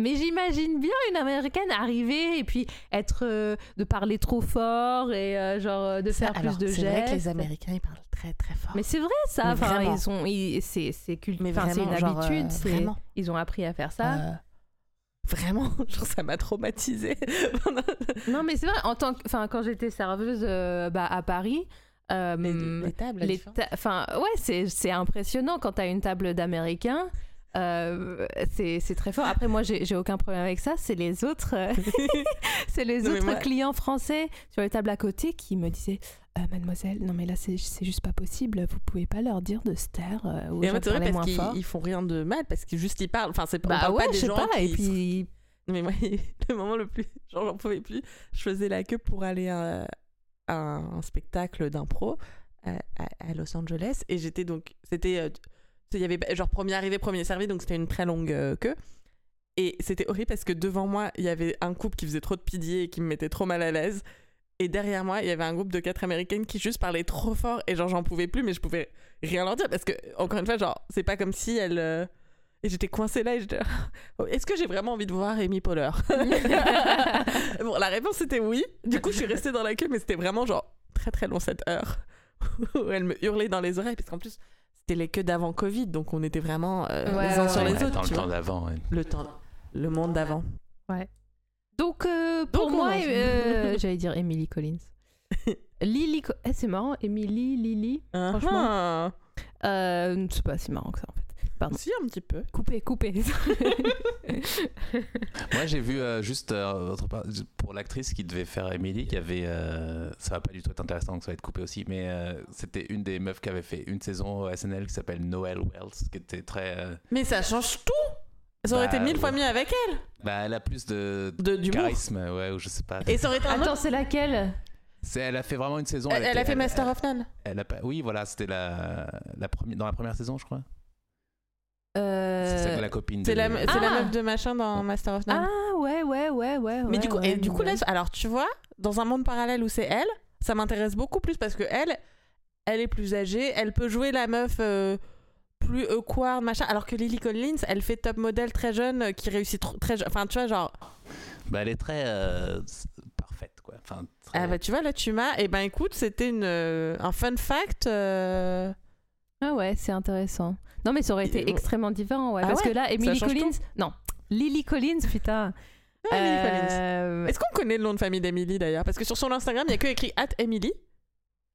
[SPEAKER 2] mais j'imagine bien une américaine arriver et puis être euh, de parler trop fort et genre de
[SPEAKER 3] Ça,
[SPEAKER 2] faire
[SPEAKER 3] alors,
[SPEAKER 2] plus de
[SPEAKER 3] c'est
[SPEAKER 2] gestes.
[SPEAKER 3] vrai que les Américains ils parlent très très fort
[SPEAKER 2] Mais c'est vrai ça. Enfin, ils ils- c'est c'est cult-
[SPEAKER 3] Mais
[SPEAKER 2] enfin, c'est une
[SPEAKER 3] genre,
[SPEAKER 2] habitude. c'est-. Ils ont appris à faire ça.
[SPEAKER 3] Vraiment genre ça m'a traumatisé
[SPEAKER 2] Non, mais c'est vrai. En tant que, enfin, quand j'étais serveuse euh, bah, à Paris. Euh,
[SPEAKER 3] les, les tables
[SPEAKER 2] les ta- enfin ouais c'est impressionnant quand tu as une table d'américains euh, c'est très fort. Après moi j'ai aucun problème avec ça. C'est les autres euh, c'est les
[SPEAKER 3] Non,
[SPEAKER 2] autres
[SPEAKER 3] moi-
[SPEAKER 2] clients français sur les tables à côté qui me disaient Euh, mademoiselle non mais là c'est juste pas possible. Vous pouvez pas leur dire de se taire euh, ou
[SPEAKER 3] parce
[SPEAKER 2] moins fort.
[SPEAKER 3] ils font rien de mal parce qu'ils juste ils parlent. Enfin c'est on
[SPEAKER 2] bah
[SPEAKER 3] parle
[SPEAKER 2] ouais
[SPEAKER 3] pas des
[SPEAKER 2] je sais
[SPEAKER 3] gens
[SPEAKER 2] pas
[SPEAKER 3] qui
[SPEAKER 2] et puis
[SPEAKER 3] mais moi le moment le plus genre j'en pouvais plus je faisais la queue pour aller un spectacle d'impro à, à- Los Angeles. Et j'étais donc c'était euh, il y avait genre premier arrivé premier servi donc c'était une très longue euh, queue. Et c'était horrible parce que devant moi il y avait un couple qui faisait trop de pitié et qui me mettait trop mal à l'aise. Et derrière moi il y avait un groupe de quatre américaines qui juste parlaient trop fort et genre j'en pouvais plus mais je pouvais rien leur dire parce que encore une fois genre c'est pas comme si elles euh, et j'étais coincée là et j'étais est-ce que j'ai vraiment envie de voir Amy Poehler? la réponse était oui. Du coup, je suis restée dans la queue, mais c'était vraiment genre très très long cette heure où elle me hurlait dans les oreilles parce qu'en plus c'était les queues d'avant Covid, donc on était vraiment euh,
[SPEAKER 2] Ouais,
[SPEAKER 3] les uns
[SPEAKER 2] ouais,
[SPEAKER 3] sur
[SPEAKER 2] ouais.
[SPEAKER 3] les
[SPEAKER 4] Ouais,
[SPEAKER 3] autres.
[SPEAKER 4] le temps d'avant. ouais.
[SPEAKER 3] Le temps, le monde d'avant.
[SPEAKER 2] donc euh, pour
[SPEAKER 3] Donc,
[SPEAKER 2] moi euh, j'allais dire Emily Collins Lily Co- eh, c'est marrant Emily Lily Franchement.
[SPEAKER 3] Ah.
[SPEAKER 2] Euh, c'est pas si marrant que ça en fait. Pardon.
[SPEAKER 3] Si, un petit peu.
[SPEAKER 2] Coupé, coupé.
[SPEAKER 4] Moi, j'ai vu euh, juste euh, pour l'actrice qui devait faire Emily, qui avait. euh, ça va pas du tout être intéressant, donc ça va être coupé aussi, mais euh, c'était une des meufs qui avait fait une saison au SNL qui s'appelle Noel Wells, qui était très. euh,
[SPEAKER 3] Mais ça change tout Ça aurait
[SPEAKER 4] Bah,
[SPEAKER 3] été mille fois mieux avec elle
[SPEAKER 4] bah, elle a plus de,
[SPEAKER 3] De-
[SPEAKER 4] charisme, ouais, ou je sais pas.
[SPEAKER 3] Et ça aurait été
[SPEAKER 2] Attends, c'est laquelle?
[SPEAKER 4] C'est- Elle a fait vraiment une saison.
[SPEAKER 3] Elle, elle a fait Master of None.
[SPEAKER 4] elle a pas- Oui, voilà, c'était la, la première, dans la première saison, je crois.
[SPEAKER 2] Euh,
[SPEAKER 4] C'est celle- la copine.
[SPEAKER 3] C'est
[SPEAKER 4] de-
[SPEAKER 3] la,
[SPEAKER 2] Ah.
[SPEAKER 3] la meuf de machin dans Master of None.
[SPEAKER 2] Ah ouais, ouais, ouais, ouais.
[SPEAKER 3] Mais
[SPEAKER 2] ouais,
[SPEAKER 3] du coup,
[SPEAKER 2] ouais,
[SPEAKER 3] et du coup là, alors tu vois, dans un monde parallèle où c'est elle, ça m'intéresse beaucoup plus parce que elle, elle est plus âgée, elle peut jouer la meuf euh, plus awkward, machin, alors que Lily Collins, elle fait top modèle très jeune, euh, qui réussit très jeune. Enfin, tu vois, genre,
[SPEAKER 4] Bah, elle est très euh, parfaite, quoi. Enfin, très-
[SPEAKER 3] ah bah tu vois, là tu m'as, et ben écoute, c'était une, euh, un fun fact. euh,
[SPEAKER 2] Ah ouais, c'est intéressant. Non, mais ça aurait été extrêmement différent, ouais.
[SPEAKER 3] Ah
[SPEAKER 2] parce
[SPEAKER 3] ouais
[SPEAKER 2] que là, Emily Collins. Non, Lily Collins, putain.
[SPEAKER 3] Ah.
[SPEAKER 2] Euh,
[SPEAKER 3] Est-ce qu'on connaît le nom de famille d'Emily d'ailleurs? Parce que sur son Instagram, il y a que écrit at Emily.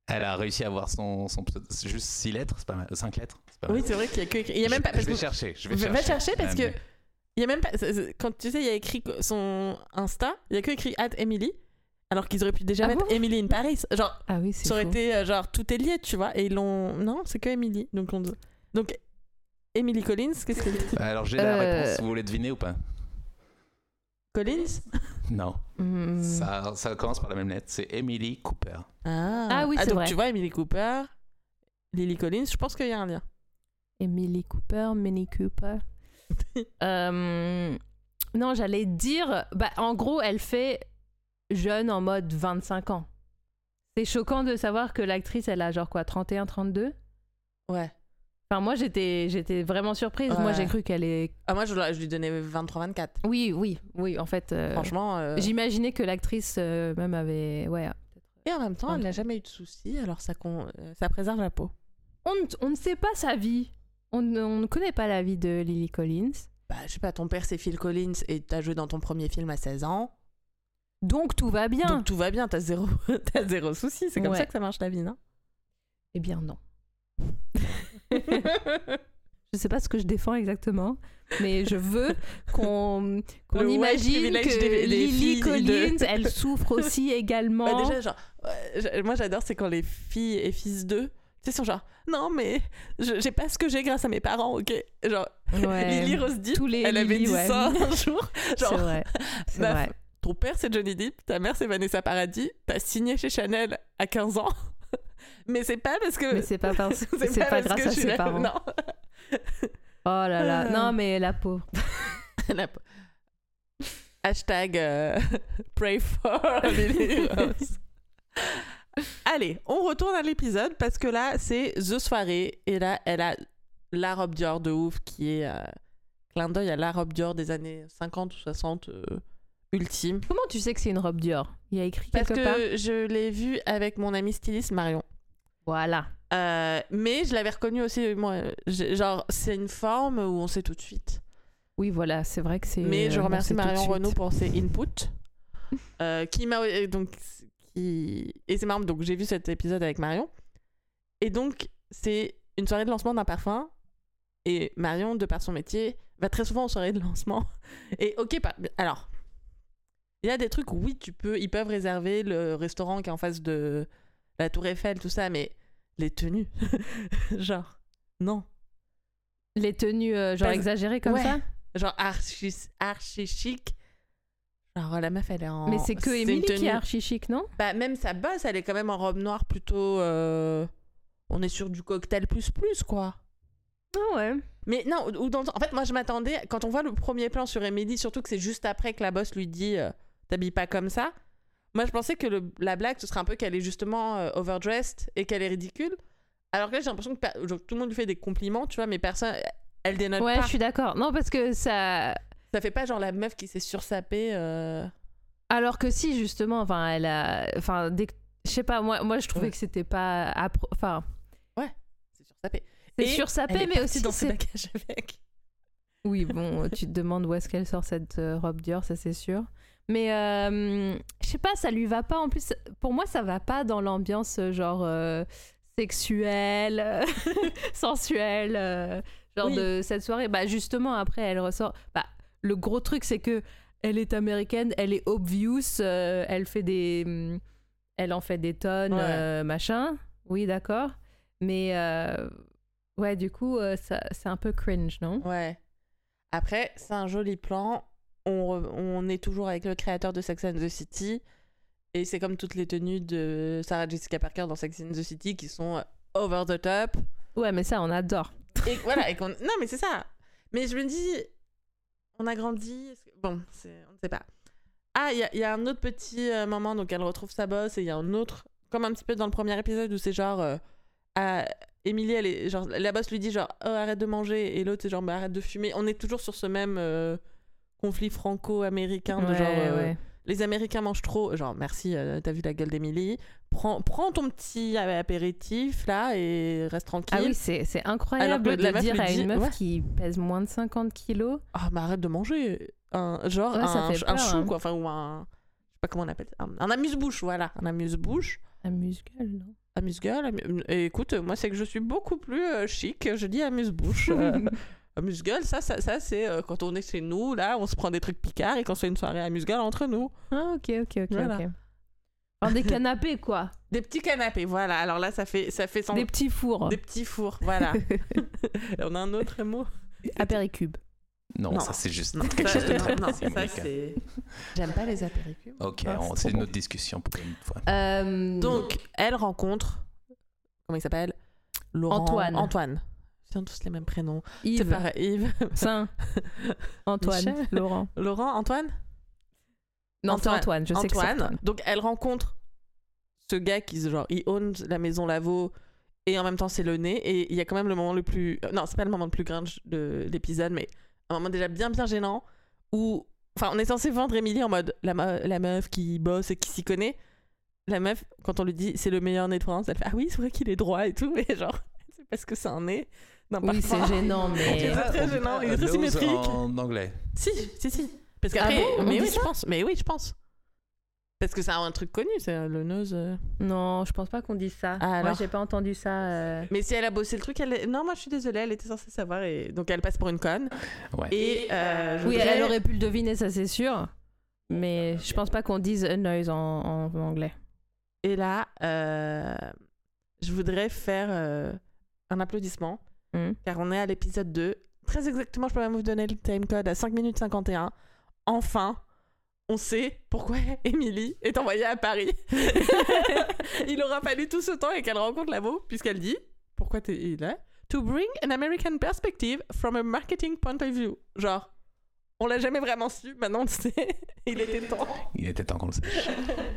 [SPEAKER 4] Elle a réussi à avoir son, son c'est juste 6 lettres, c'est pas mal. 5 lettres, c'est pas mal.
[SPEAKER 3] Oui, c'est vrai qu'il y a que écrit. Il y a même
[SPEAKER 4] Je-
[SPEAKER 3] pas. Parce
[SPEAKER 4] je vais
[SPEAKER 3] que-
[SPEAKER 4] chercher, je vais
[SPEAKER 3] Va
[SPEAKER 4] chercher.
[SPEAKER 3] parce
[SPEAKER 4] Ah,
[SPEAKER 3] que Il y a même pas. Quand tu sais, il y a écrit son Insta, il y a que écrit at Emily. Alors qu'ils auraient pu déjà
[SPEAKER 2] Ah
[SPEAKER 3] mettre
[SPEAKER 2] bon?
[SPEAKER 3] Emily in Paris. Genre,
[SPEAKER 2] Ah oui,
[SPEAKER 3] ça aurait
[SPEAKER 2] faux.
[SPEAKER 3] été euh, genre tout est lié, tu vois. Et ils l'ont. Non, c'est que Emily. Donc, on... Donc Emily Collins, qu'est-ce qu'elle dit
[SPEAKER 4] Bah, alors j'ai la
[SPEAKER 2] Euh,
[SPEAKER 4] réponse, vous voulez deviner ou pas?
[SPEAKER 3] Collins?
[SPEAKER 4] Non,
[SPEAKER 2] Hmm.
[SPEAKER 4] ça, ça commence par la même lettre, c'est Emily Cooper.
[SPEAKER 3] ah.
[SPEAKER 2] Ah oui, c'est
[SPEAKER 3] donc
[SPEAKER 2] vrai.
[SPEAKER 3] tu vois, Emily Cooper, Lily Collins, je pense qu'il y a un lien.
[SPEAKER 2] Emily Cooper, Minnie Cooper. Euh, non, j'allais dire, bah, en gros, elle fait jeune en mode 25 ans. C'est choquant de savoir que l'actrice, elle a genre quoi, 31, 32
[SPEAKER 3] Ouais.
[SPEAKER 2] Enfin, moi, j'étais, j'étais vraiment surprise. Moi, j'ai cru qu'elle est.
[SPEAKER 3] Ah, moi, je, je lui donnais 23-24.
[SPEAKER 2] Oui, oui, oui, en fait. euh,
[SPEAKER 3] Franchement. euh,
[SPEAKER 2] J'imaginais que l'actrice euh, même avait. Ouais.
[SPEAKER 3] Et en même temps, elle n'a jamais eu de soucis, alors ça, con... ça préserve la peau.
[SPEAKER 2] On, ne- on ne sait pas sa vie. On, ne- on ne connaît pas la vie de Lily Collins.
[SPEAKER 3] Bah, je sais pas, ton père c'est Phil Collins et t'as joué dans ton premier film à 16 ans.
[SPEAKER 2] Donc tout va bien.
[SPEAKER 3] Donc tout va bien, t'as zéro, t'as zéro souci. C'est comme
[SPEAKER 2] Ouais.
[SPEAKER 3] ça que ça marche la vie, non?
[SPEAKER 2] Eh bien, non. je sais pas ce que je défends exactement, mais je veux qu'on
[SPEAKER 3] white
[SPEAKER 2] imagine que
[SPEAKER 3] des- des
[SPEAKER 2] Lily
[SPEAKER 3] de-
[SPEAKER 2] Collins, elle souffre aussi également.
[SPEAKER 3] Bah, Déjà, genre, moi j'adore, c'est quand les filles et fils d'eux, sais, sont genre, non mais j'ai pas ce que j'ai grâce à mes parents, ok? Genre,
[SPEAKER 2] Ouais.
[SPEAKER 3] Lily Rose Depp,
[SPEAKER 2] Tous les
[SPEAKER 3] elle avait dit
[SPEAKER 2] ouais.
[SPEAKER 3] ça un jour.
[SPEAKER 2] C'est. C'est
[SPEAKER 3] Bah,
[SPEAKER 2] vrai.
[SPEAKER 3] ton père c'est Johnny Depp, ta mère c'est Vanessa Paradis, t'as signé chez Chanel à 15 ans. Mais c'est pas parce que.
[SPEAKER 2] Mais c'est pas parce- c'est pas
[SPEAKER 3] parce
[SPEAKER 2] grâce
[SPEAKER 3] que
[SPEAKER 2] à
[SPEAKER 3] je suis
[SPEAKER 2] ses
[SPEAKER 3] la-
[SPEAKER 2] parents.
[SPEAKER 3] Non.
[SPEAKER 2] Oh là là.
[SPEAKER 3] Euh.
[SPEAKER 2] Non, mais la pauvre.
[SPEAKER 3] La- Hashtag euh, pray for Lily Rose. Allez, on retourne à l'épisode parce que là, c'est The Soirée. Et là, elle a la robe Dior de ouf qui est euh, clin d'œil à la robe Dior des années 50 ou 60 euh, ultime.
[SPEAKER 2] Comment tu sais que c'est une robe Dior? Il y a écrit
[SPEAKER 3] Parce
[SPEAKER 2] quelque
[SPEAKER 3] que
[SPEAKER 2] part.
[SPEAKER 3] je l'ai vue avec mon amie styliste Marion.
[SPEAKER 2] Voilà.
[SPEAKER 3] Euh, mais je l'avais reconnue aussi, moi. Genre, c'est une forme où on sait tout de suite.
[SPEAKER 2] Oui, voilà, c'est vrai que c'est.
[SPEAKER 3] Mais je
[SPEAKER 2] euh,
[SPEAKER 3] remercie Marion. Renaud pour ses inputs. euh, qui m'a donc qui et c'est marrant donc j'ai vu cet épisode avec Marion et donc c'est une soirée de lancement d'un parfum et Marion de par son métier va très souvent aux soirées de lancement et ok pas alors il y a des trucs où oui tu peux ils peuvent réserver le restaurant qui est en face de la Tour Eiffel tout ça mais les tenues genre non
[SPEAKER 2] Les tenues, euh, genre
[SPEAKER 3] Pas-
[SPEAKER 2] exagérées comme
[SPEAKER 3] Ouais.
[SPEAKER 2] ça?
[SPEAKER 3] Genre archi archi chic genre la meuf elle est en
[SPEAKER 2] Mais c'est que Emily qui est archi chic, non?
[SPEAKER 3] Bah, même sa bosse, elle est quand même en robe noire plutôt. euh, On est sur du cocktail plus plus, quoi.
[SPEAKER 2] Ah ouais.
[SPEAKER 3] Mais non, ou dans... en fait, moi je m'attendais, quand on voit le premier plan sur Emily, surtout que c'est juste après que la bosse lui dit euh, T'habilles pas comme ça. Moi je pensais que le- la blague ce serait un peu qu'elle est justement euh, overdressed et qu'elle est ridicule. Alors que là j'ai l'impression que genre, tout le monde lui fait des compliments, tu vois, mais personne. Elle dénote
[SPEAKER 2] Ouais,
[SPEAKER 3] pas.
[SPEAKER 2] je suis d'accord. Non, parce que ça.
[SPEAKER 3] Ça fait pas genre la meuf qui s'est sursapée. euh,
[SPEAKER 2] Alors que si, justement, enfin, elle a. Enfin, dès que- Je sais pas, moi, moi je trouvais
[SPEAKER 3] Ouais.
[SPEAKER 2] que c'était pas. appro- Enfin,
[SPEAKER 3] C'est sursapé.
[SPEAKER 2] c'est sursapé, mais aussi.
[SPEAKER 3] dans ses bagages avec.
[SPEAKER 2] Oui, bon, tu te demandes où est-ce qu'elle sort cette euh, robe Dior, ça c'est sûr. Mais euh, je sais pas, ça lui va pas. En plus, pour moi, ça va pas dans l'ambiance euh, genre euh, sexuelle, sensuelle. euh, genre
[SPEAKER 3] Oui.
[SPEAKER 2] de cette soirée. Bah justement après elle ressort. Bah le gros truc c'est que elle est américaine, elle est obvious, elle fait des, hum, elle en fait des tonnes,
[SPEAKER 3] Ouais.
[SPEAKER 2] machin. Oui d'accord, mais ouais du coup c'est un peu cringe non?
[SPEAKER 3] Ouais. Après, c'est un joli plan. On, on est toujours avec le créateur de Sex and the City. Et c'est comme toutes les tenues de Sarah Jessica Parker dans Sex and the City qui sont euh, over the top.
[SPEAKER 2] Ouais mais ça on adore.
[SPEAKER 3] Et voilà, et qu'on- Non, mais c'est ça. Mais je me dis, on a grandi. Bon, c'est- on ne sait pas. Ah, il y y a un autre petit euh, moment, donc elle retrouve sa bosse, et il y a un autre, comme un petit peu dans le premier épisode où c'est genre. euh, ah, Émilie, elle est, genre, la bosse lui dit genre, oh, arrête de manger, et l'autre c'est genre, bah, arrête de fumer. On est toujours sur ce même euh, conflit franco-américain de
[SPEAKER 2] Ouais,
[SPEAKER 3] genre. euh,
[SPEAKER 2] ouais.
[SPEAKER 3] les Américains mangent trop. Genre, merci, euh, t'as vu la gueule d'Émilie. Prends, prends ton petit euh, apéritif là et reste tranquille.
[SPEAKER 2] Ah oui, c'est incroyable
[SPEAKER 3] Alors que
[SPEAKER 2] de
[SPEAKER 3] la meuf
[SPEAKER 2] dire à une meuf
[SPEAKER 3] ouais.
[SPEAKER 2] qui pèse moins de 50 kilos.
[SPEAKER 3] Ah, mais arrête de manger. Un, genre un, chou,
[SPEAKER 2] hein.
[SPEAKER 3] quoi. Enfin, ou un. Je sais pas comment on appelle ça. Un, un amuse-bouche, voilà. Un amuse-bouche.
[SPEAKER 2] Amuse-gueule, non
[SPEAKER 3] Amuse-gueule. amu- écoute, moi, c'est que je suis beaucoup plus euh, chic. Je dis amuse-bouche. amuse-gueule, ça, ça, ça c'est euh, quand on est chez nous, là, on se prend des trucs picards et qu'on se fait une soirée amuse-gueule entre nous.
[SPEAKER 2] Ah, ok, ok, ok.
[SPEAKER 3] Voilà.
[SPEAKER 2] ok. Alors, des canapés, quoi.
[SPEAKER 3] Des petits canapés, voilà. Alors là, ça fait, ça fait sans-
[SPEAKER 2] Des petits fours.
[SPEAKER 3] des petits fours, voilà. on a un autre mot.
[SPEAKER 2] Apéricubes.
[SPEAKER 4] Non,
[SPEAKER 3] Non.
[SPEAKER 4] ça c'est juste
[SPEAKER 3] Non,
[SPEAKER 4] quelque
[SPEAKER 3] ça,
[SPEAKER 4] chose de très
[SPEAKER 3] non, ça, c'est. J'aime pas les apéricubes.
[SPEAKER 4] Ok,
[SPEAKER 3] Ah, c'est
[SPEAKER 4] une autre discussion pour une fois.
[SPEAKER 2] Euh,
[SPEAKER 3] Donc, elle rencontre. Comment il s'appelle? Laurent.
[SPEAKER 2] Antoine.
[SPEAKER 3] Antoine. Tous les mêmes prénoms. C'est
[SPEAKER 2] Yves,
[SPEAKER 3] pareil. Yves.
[SPEAKER 2] Saint, Antoine,
[SPEAKER 3] Michel.
[SPEAKER 2] Laurent.
[SPEAKER 3] Laurent, Antoine?
[SPEAKER 2] Non, c'est Antoine, je sais que c'est
[SPEAKER 3] Antoine.
[SPEAKER 2] Antoine.
[SPEAKER 3] Donc, elle rencontre ce gars qui, genre, il own la maison Lavaux et en même temps, c'est le nez. Et il y a quand même le moment le plus. euh, Non, c'est pas le moment le plus cringe de l'épisode, mais un moment déjà bien, bien gênant où. Enfin, on est censé vendre Émilie en mode la, me- la meuf qui bosse et qui s'y connaît. La meuf, quand on lui dit c'est le meilleur nez de France, elle fait Ah oui, c'est vrai qu'il est droit et tout. Et genre, c'est parce que c'est un nez.
[SPEAKER 2] Oui, c'est gênant, mais.
[SPEAKER 3] dirait- très
[SPEAKER 4] on dit
[SPEAKER 3] gênant, est très
[SPEAKER 4] nose
[SPEAKER 3] symétrique.
[SPEAKER 4] En anglais.
[SPEAKER 3] Si, si, si. Parce
[SPEAKER 2] Ah
[SPEAKER 3] qu'après,
[SPEAKER 2] bon
[SPEAKER 3] mais oui, je pense. Mais oui, je pense. Parce que c'est un truc connu, c'est euh, le nose. euh.
[SPEAKER 2] Non, je pense pas qu'on dise ça.
[SPEAKER 3] Ah,
[SPEAKER 2] Moi,
[SPEAKER 3] alors
[SPEAKER 2] j'ai pas entendu ça. euh.
[SPEAKER 3] Mais si elle a bossé le truc, elle. Non, moi je suis désolée, elle était censée savoir et donc elle passe pour une conne.
[SPEAKER 4] Ouais.
[SPEAKER 3] Et euh,
[SPEAKER 2] Oui,
[SPEAKER 3] voudrais-
[SPEAKER 2] elle aurait pu le deviner, ça c'est sûr. Mais je pense pas qu'on dise a noise en, en anglais.
[SPEAKER 3] Et là, euh, je voudrais faire euh, un applaudissement
[SPEAKER 2] Hmm.
[SPEAKER 3] car on est à l'épisode 2. Très exactement, je peux même vous donner le timecode à 5 minutes 51. Enfin, on sait pourquoi Émilie est envoyée à Paris. Il aura fallu tout ce temps et qu'elle rencontre Lavo, puisqu'elle dit Pourquoi t'es là To bring an American perspective from a marketing point of view. Genre, on l'a jamais vraiment su, maintenant on le sait. Il était temps.
[SPEAKER 4] Il était temps qu'on le sache.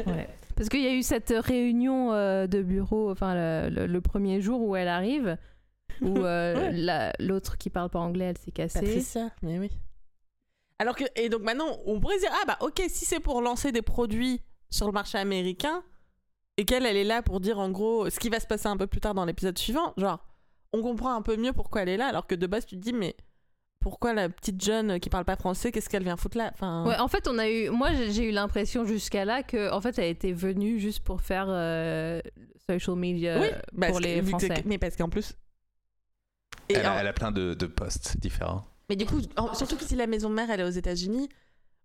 [SPEAKER 2] Ouais. Parce qu'il y a eu cette réunion euh, de bureau, enfin le, le- le premier jour où elle arrive, où euh,
[SPEAKER 3] Ouais.
[SPEAKER 2] la- l'autre qui parle pas anglais, elle s'est cassée.
[SPEAKER 3] Patricia, mais oui. Alors que, et donc maintenant, on pourrait se dire, ah bah ok, si c'est pour lancer des produits sur le marché américain, et qu'elle, elle est là pour dire en gros ce qui va se passer un peu plus tard dans l'épisode suivant, genre, on comprend un peu mieux pourquoi elle est là, alors que de base, tu te dis, mais pourquoi la petite jeune qui parle pas français, qu'est-ce qu'elle vient foutre là? Enfin,
[SPEAKER 2] Ouais, en fait, on a eu, moi j'ai eu l'impression jusqu'à là que, en fait, elle était venue juste pour faire euh, social media
[SPEAKER 3] oui,
[SPEAKER 2] pour les Français.
[SPEAKER 3] mais parce qu'en plus. Et
[SPEAKER 4] Elle
[SPEAKER 3] en-
[SPEAKER 4] a, elle a plein de, de postes différents.
[SPEAKER 3] Mais du coup, en- surtout que si la maison mère elle est aux États-Unis,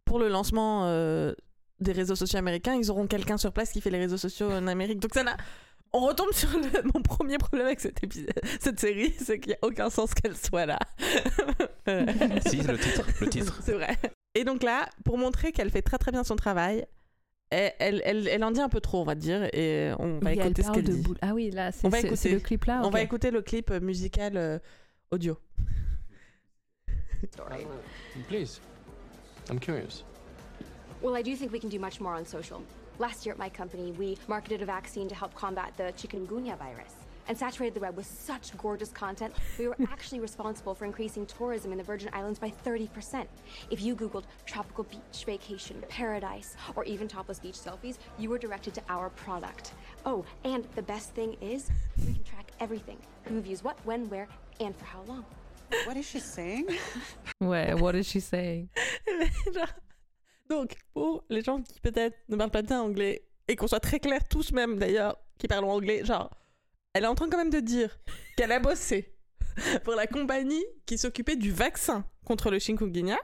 [SPEAKER 3] pour le lancement euh, des réseaux sociaux américains, ils auront quelqu'un sur place qui fait les réseaux sociaux en Amérique. Donc ça n'a. On retombe sur le- mon premier problème avec cet épisode, cette série, c'est qu'il n'y a aucun sens qu'elle soit là.
[SPEAKER 4] Si, le titre. Le titre.
[SPEAKER 3] c'est vrai. Et donc là, pour montrer qu'elle fait très très bien son travail, elle, elle, elle, elle en dit un peu trop, on va dire, et on va
[SPEAKER 2] Oui, elle
[SPEAKER 3] écouter ce qu'elle dit.
[SPEAKER 2] boule. Ah oui, là, c'est le clip là.
[SPEAKER 3] On va écouter le clip musical euh, audio.
[SPEAKER 7] Please. I'm curious.
[SPEAKER 6] Well, I do think we can do much more on social. Last year at my company, we marketed a vaccine to help combat the chikungunya virus and saturated the web with such gorgeous content. We were actually responsible for increasing tourism in the Virgin Islands by 30%. If you Googled tropical beach vacation, paradise, or even topless beach selfies, you were directed to our product. Oh, and the best thing is, we can track everything who views what, when, where, and for how long.
[SPEAKER 8] What is she saying?
[SPEAKER 2] Ouais, what is she saying?
[SPEAKER 3] Genre- Donc, pour les gens qui peut-être ne parlent pas bien anglais, et qu'on soit très clair, tous même d'ailleurs, qui parlent anglais, genre, elle est en train quand même de dire qu'elle a bossé pour la compagnie qui s'occupait du vaccin contre le chikungunya.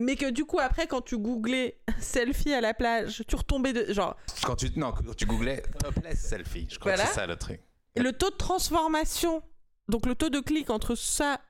[SPEAKER 3] Mais que du coup, après, quand tu googlais selfie à la plage, tu retombais de. Genre,
[SPEAKER 4] Quand tu, non, quand tu googlais topless selfie, je crois
[SPEAKER 3] Voilà.
[SPEAKER 4] que c'est ça le truc.
[SPEAKER 3] le taux de transformation, donc le taux de clic entre ça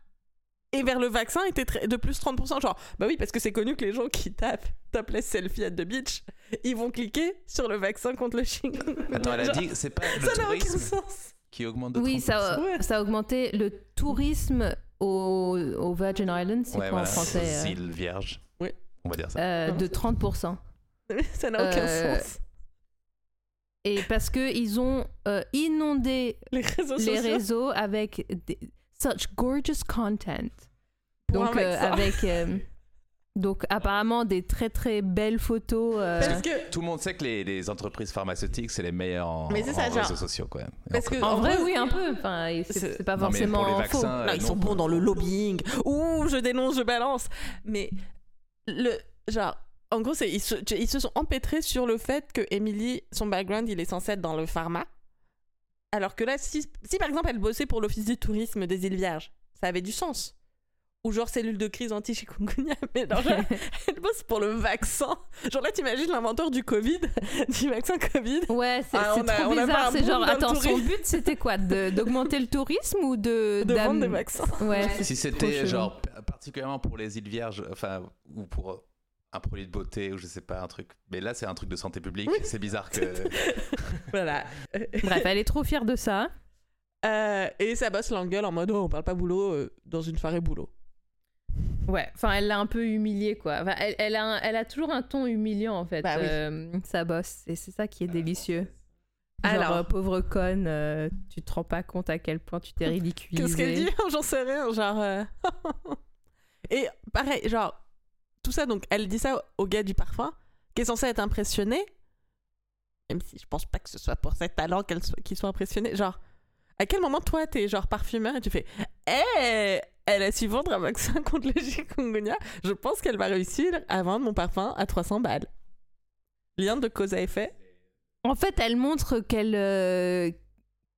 [SPEAKER 3] et vers le vaccin était de plus 30%. Genre, bah oui, parce que c'est connu que les gens qui tapent topless selfie at the beach, ils vont cliquer sur le vaccin contre le chikungunya.
[SPEAKER 4] Attends, elle a dit c'est pas le
[SPEAKER 3] Ça n'a aucun
[SPEAKER 4] tourisme
[SPEAKER 3] sens.
[SPEAKER 4] qui augmente de
[SPEAKER 2] Oui,
[SPEAKER 4] 30%.
[SPEAKER 2] ça,
[SPEAKER 3] Ouais.
[SPEAKER 2] ça a augmenté le tourisme au, au Virgin Islands, c'est
[SPEAKER 4] Ouais,
[SPEAKER 2] quoi
[SPEAKER 4] voilà,
[SPEAKER 2] en français
[SPEAKER 4] aux
[SPEAKER 2] euh,
[SPEAKER 4] îles vierges.
[SPEAKER 3] Oui.
[SPEAKER 4] On va dire ça.
[SPEAKER 2] euh, De 30%.
[SPEAKER 3] Ça n'a aucun
[SPEAKER 2] Euh,
[SPEAKER 3] sens.
[SPEAKER 2] Et parce qu'ils ont euh, inondé
[SPEAKER 3] Les réseaux
[SPEAKER 2] les
[SPEAKER 3] sociaux.
[SPEAKER 2] réseaux avec des- such gorgeous content.
[SPEAKER 3] Pour
[SPEAKER 2] Donc, euh, avec. euh, donc, apparemment, des très très belles photos. euh,
[SPEAKER 3] Parce que
[SPEAKER 4] Tout le monde sait que les, les entreprises pharmaceutiques, c'est les meilleures en,
[SPEAKER 3] Mais ça, genre-
[SPEAKER 4] réseaux sociaux. Quoi. Et
[SPEAKER 3] Parce
[SPEAKER 4] en-
[SPEAKER 3] que-
[SPEAKER 2] En
[SPEAKER 3] En
[SPEAKER 2] vrai,
[SPEAKER 3] vrai,
[SPEAKER 2] oui, un peu. Enfin, c'est pas
[SPEAKER 4] Non, mais pour
[SPEAKER 2] forcément
[SPEAKER 4] les
[SPEAKER 2] faux.
[SPEAKER 4] vaccins,
[SPEAKER 3] Non, ils
[SPEAKER 4] non,
[SPEAKER 3] sont bons dans le lobbying. Ouh, je dénonce, je balance. Mais le genre, en gros, ils se, ils se sont empêtrés sur le fait que Emily, son background, il est censé être dans le pharma. Alors que là, si, si par exemple elle bossait pour l'office du tourisme des îles Vierges, ça avait du sens. Ou genre cellule de crise anti-chikungunya, mais non, genre, elle bosse pour le vaccin. Genre là, t'imagines l'inventeur du Covid, du vaccin Covid.
[SPEAKER 2] Ouais, c'est
[SPEAKER 3] Ah,
[SPEAKER 2] trop
[SPEAKER 3] a
[SPEAKER 2] bizarre. C'est genre, attends, son but c'était quoi De- D'augmenter le tourisme ou de.
[SPEAKER 3] De vendre des vaccins.
[SPEAKER 2] Ouais,
[SPEAKER 4] Si c'était genre particulièrement pour les îles Vierges, enfin, ou pour euh, un produit de beauté, ou je sais pas, un truc. Mais là, c'est un truc de santé publique.
[SPEAKER 3] Oui.
[SPEAKER 4] C'est bizarre que.
[SPEAKER 3] Voilà.
[SPEAKER 2] Bref, elle est trop fière de ça.
[SPEAKER 3] Euh, et sa boss l'engueule en mode oh, on parle pas boulot euh, dans une soirée boulot.
[SPEAKER 2] Ouais, enfin, elle l'a un peu humiliée, quoi. Enfin, elle, elle a un- elle a toujours un ton humiliant, en fait,
[SPEAKER 3] Bah oui.
[SPEAKER 2] euh, sa bosse. Et c'est ça qui est délicieux. Genre,
[SPEAKER 3] Alors.
[SPEAKER 2] euh, pauvre conne, euh, tu te rends pas compte à quel point tu t'es ridiculisée.
[SPEAKER 3] Qu'est-ce qu'elle dit? J'en sais rien, genre. euh, Et pareil, genre, tout ça, donc, elle dit ça au gars du parfum, qui est censé être impressionné, même si je pense pas que ce soit pour ses talents qu'elle soit- qu'il soit impressionné. Genre, à quel moment, toi, t'es genre parfumeur et tu fais Hé Elle a su vendre un vaccin contre le chikungunya. Je pense qu'elle va réussir à vendre mon parfum à 300 balles. Lien de cause à effet.
[SPEAKER 2] En fait, elle montre qu'elle euh,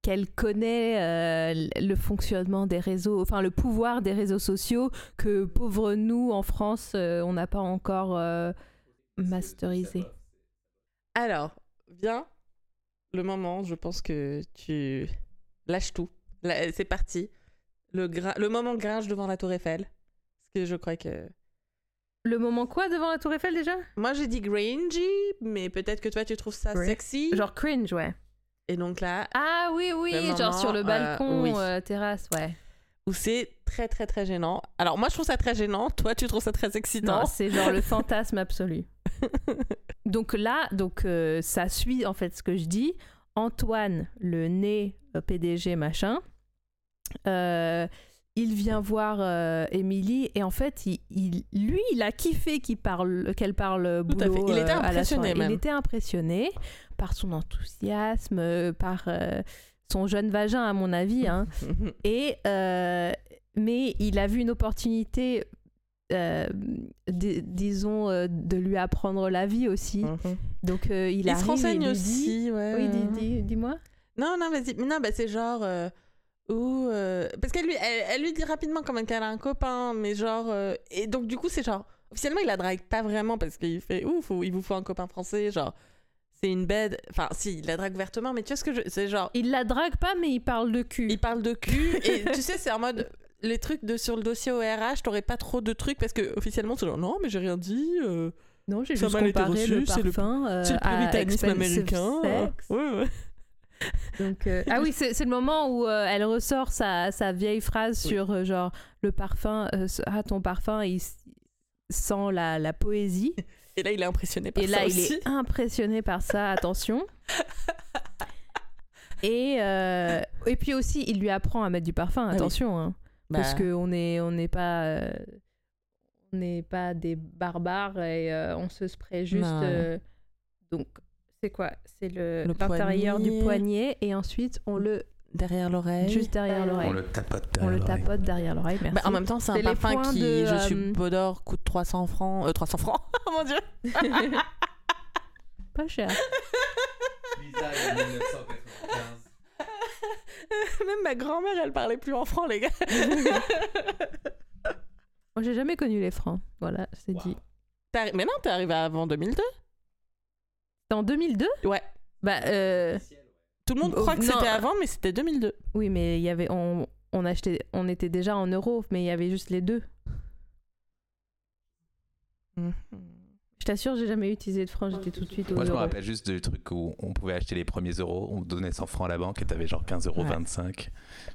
[SPEAKER 2] qu'elle connaît euh, le fonctionnement des réseaux, enfin le pouvoir des réseaux sociaux que pauvres nous en France, euh, on n'a pas encore euh, masterisé.
[SPEAKER 3] Alors, vient le moment, je pense que tu lâches tout. C'est parti. Le, gra- le moment gringe devant la tour Eiffel. Parce que je crois que...
[SPEAKER 2] Le moment quoi devant la Tour Eiffel déjà?
[SPEAKER 3] Moi, j'ai dit gringy, mais peut-être que toi, tu trouves ça sexy.
[SPEAKER 2] Genre cringe, ouais.
[SPEAKER 3] Et donc là,
[SPEAKER 2] Ah oui, oui, genre sur le
[SPEAKER 3] euh,
[SPEAKER 2] balcon,
[SPEAKER 3] oui.
[SPEAKER 2] euh, terrasse, ouais.
[SPEAKER 3] où c'est très, très, très gênant. Alors, moi, je trouve ça très gênant. Toi, tu trouves ça très excitant.
[SPEAKER 2] Non, c'est genre le fantasme absolu. Donc là, donc euh, ça suit en fait ce que je dis. Antoine, le nez euh, PDG machin, euh, il vient voir euh, Émilie et en fait, il, il- lui, il a kiffé qu'il parle, qu'elle parle
[SPEAKER 3] Tout à
[SPEAKER 2] boulot.
[SPEAKER 3] fait. Il était
[SPEAKER 2] euh, à la
[SPEAKER 3] impressionné
[SPEAKER 2] soirée.
[SPEAKER 3] même.
[SPEAKER 2] Il était impressionné par son enthousiasme, euh, par euh, son jeune vagin à mon avis. Hein. Et euh, mais il a vu une opportunité, euh, di- disons, de lui apprendre la vie aussi. Donc euh, il,
[SPEAKER 3] Il,
[SPEAKER 2] arrive
[SPEAKER 3] se renseigne aussi,
[SPEAKER 2] dit-
[SPEAKER 3] ouais.
[SPEAKER 2] Oui, dis,
[SPEAKER 3] ouais.
[SPEAKER 2] dis- dis-moi.
[SPEAKER 3] Non, non, vas-y. Mais Non, bah, c'est genre. ou, parce qu'elle lui, elle, elle lui dit rapidement quand même qu'elle a un copain, mais genre. et donc, du coup, c'est genre. Officiellement, il la drague pas vraiment parce qu'il fait ouf, il vous faut un copain français, genre. C'est une bête. Enfin, si, il la drague ouvertement, mais tu vois ce que je. C'est genre.
[SPEAKER 2] Il la drague pas, mais il parle de cul.
[SPEAKER 3] Il parle de cul, et tu sais, c'est en mode. Les trucs de, sur le dossier ORH, t'aurais pas trop de trucs parce que officiellement c'est genre non mais j'ai rien dit. euh,
[SPEAKER 2] Non, j'ai juste comparé
[SPEAKER 3] reçu,
[SPEAKER 2] le
[SPEAKER 3] c'est le-
[SPEAKER 2] parfum euh,
[SPEAKER 3] c'est le
[SPEAKER 2] à
[SPEAKER 3] puritanisme
[SPEAKER 2] expensive
[SPEAKER 3] américain. euh,
[SPEAKER 2] sex.
[SPEAKER 3] ouais, ouais.
[SPEAKER 2] Donc, euh, ah oui, c'est le moment où euh, elle ressort sa, sa vieille phrase
[SPEAKER 3] Oui.
[SPEAKER 2] sur euh, genre le parfum, euh, ah ton parfum, il sent la, la poésie.
[SPEAKER 3] Et là il est impressionné par
[SPEAKER 2] Et
[SPEAKER 3] ça
[SPEAKER 2] là, il
[SPEAKER 3] aussi.
[SPEAKER 2] est impressionné par ça, attention. Et, euh, et puis aussi, il lui apprend à mettre du parfum,
[SPEAKER 3] Ah oui.
[SPEAKER 2] attention. hein,
[SPEAKER 3] Bah,
[SPEAKER 2] parce qu'on n'est on n'est pas, euh, on n'est pas des barbares et euh, on se spray juste. Euh, donc, c'est quoi? C'est le-
[SPEAKER 3] Le
[SPEAKER 2] l'intérieur du
[SPEAKER 3] poignet
[SPEAKER 2] et ensuite on le
[SPEAKER 3] derrière l'oreille.
[SPEAKER 2] juste derrière l'oreille.
[SPEAKER 4] On le tapote.
[SPEAKER 2] On le
[SPEAKER 4] derrière l'oreille.
[SPEAKER 2] tapote derrière l'oreille, merci.
[SPEAKER 3] Bah, en même temps, c'est un parfum qui,
[SPEAKER 2] de,
[SPEAKER 3] je
[SPEAKER 2] euh,
[SPEAKER 3] suppose, coûte 300 francs. Euh, 300 francs Oh mon dieu
[SPEAKER 2] Pas cher.
[SPEAKER 3] Même ma grand-mère, elle parlait plus en franc, les gars.
[SPEAKER 2] Moi, j'ai jamais connu les francs. Voilà, c'est
[SPEAKER 4] Wow.
[SPEAKER 2] dit.
[SPEAKER 3] Mais non, t'es arrivé avant 2002
[SPEAKER 2] C'était en 2002
[SPEAKER 3] Ouais.
[SPEAKER 2] Bah, euh,
[SPEAKER 3] Tout le monde
[SPEAKER 2] Oh,
[SPEAKER 3] croit que c'était avant, mais c'était 2002.
[SPEAKER 2] oui, mais il y avait, on, on achetait, on était déjà en euros, mais il y avait juste les deux. Je t'assure, j'ai jamais utilisé de francs, j'étais tout de suite aux
[SPEAKER 4] Moi, je me
[SPEAKER 2] euros.
[SPEAKER 4] rappelle juste du truc où on pouvait acheter les premiers euros, on donnait 100 francs à la banque et t'avais genre 15,25 euros.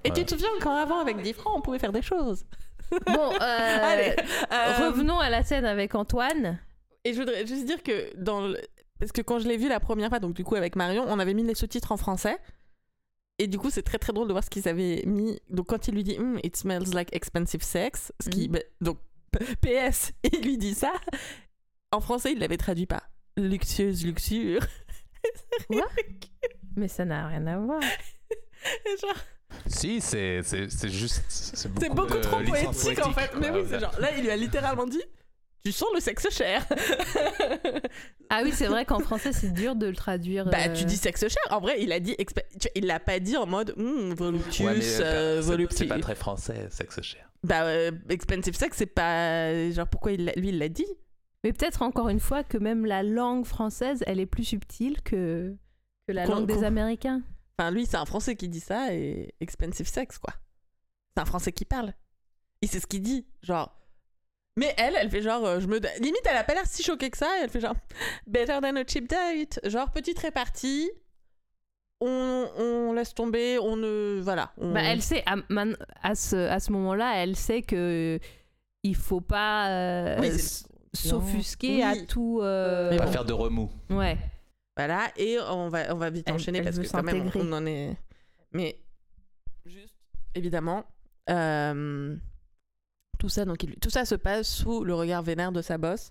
[SPEAKER 3] Et
[SPEAKER 4] Ouais.
[SPEAKER 3] tu te souviens, encore avant, avec 10 francs, on pouvait faire des choses.
[SPEAKER 2] Bon, euh,
[SPEAKER 3] Allez, euh,
[SPEAKER 2] revenons à la scène avec Antoine.
[SPEAKER 3] Et je voudrais juste dire que dans le... Parce que quand je l'ai vu la première fois, donc du coup avec Marion, on avait mis les sous-titres en français. Et du coup, c'est très très drôle de voir ce qu'ils avaient mis. Donc quand il lui dit Hmm, It smells like expensive sex, ce qui.
[SPEAKER 2] Mhm.
[SPEAKER 3] bah, donc PS, il lui dit ça. En français, il l'avait traduit pas. Luxueuse luxure.
[SPEAKER 2] Quoi? Mais ça n'a rien à voir.
[SPEAKER 3] Et genre,
[SPEAKER 4] Si, c'est juste. C'est beaucoup,
[SPEAKER 3] C'est beaucoup
[SPEAKER 4] de
[SPEAKER 3] trop
[SPEAKER 4] licence
[SPEAKER 3] poétique, en fait.
[SPEAKER 4] poétique,
[SPEAKER 3] Mais oui, c'est genre. Là, il lui a littéralement dit Tu sens le sexe cher.
[SPEAKER 2] Ah oui, c'est vrai qu'en français, c'est dur de le traduire.
[SPEAKER 3] Bah,
[SPEAKER 2] euh,
[SPEAKER 3] tu dis sexe cher. En vrai, il a dit. vois, Il l'a pas dit en mode hmm, voluptuous,
[SPEAKER 4] Ouais, euh,
[SPEAKER 3] euh,
[SPEAKER 4] c'est-
[SPEAKER 3] voluptueux.
[SPEAKER 4] c'est pas très français, sexe cher.
[SPEAKER 3] Bah, euh, expensive sex, c'est pas. Genre, pourquoi il lui, il l'a dit?
[SPEAKER 2] Mais peut-être encore une fois que même la langue française, elle est plus subtile que, que la langue des Américains.
[SPEAKER 3] Enfin, lui, c'est un Français qui dit ça et expensive sex, quoi. C'est un Français qui parle. Et c'est ce qu'il dit. Genre. Mais elle, elle fait genre. euh, je me... Limite, elle a pas l'air si choquée que ça. elle fait genre. Better than a cheap date. Genre, petite répartie. On, on laisse tomber. On ne. Voilà. on-
[SPEAKER 2] Bah, elle sait, à, man- à ce, à ce moment-là, elle sait que il faut pas euh,
[SPEAKER 3] Oui,
[SPEAKER 2] s'offusquer à tout. euh,
[SPEAKER 3] Mais
[SPEAKER 4] Pas
[SPEAKER 3] bon.
[SPEAKER 4] faire de remous.
[SPEAKER 2] Ouais.
[SPEAKER 3] Voilà, et on va, on va vite
[SPEAKER 2] Elle-
[SPEAKER 3] enchaîner
[SPEAKER 2] elle
[SPEAKER 3] parce que quand même, on en est... Mais, juste, évidemment, euh, tout, ça, donc, il- tout ça se passe sous le regard vénère de sa bosse.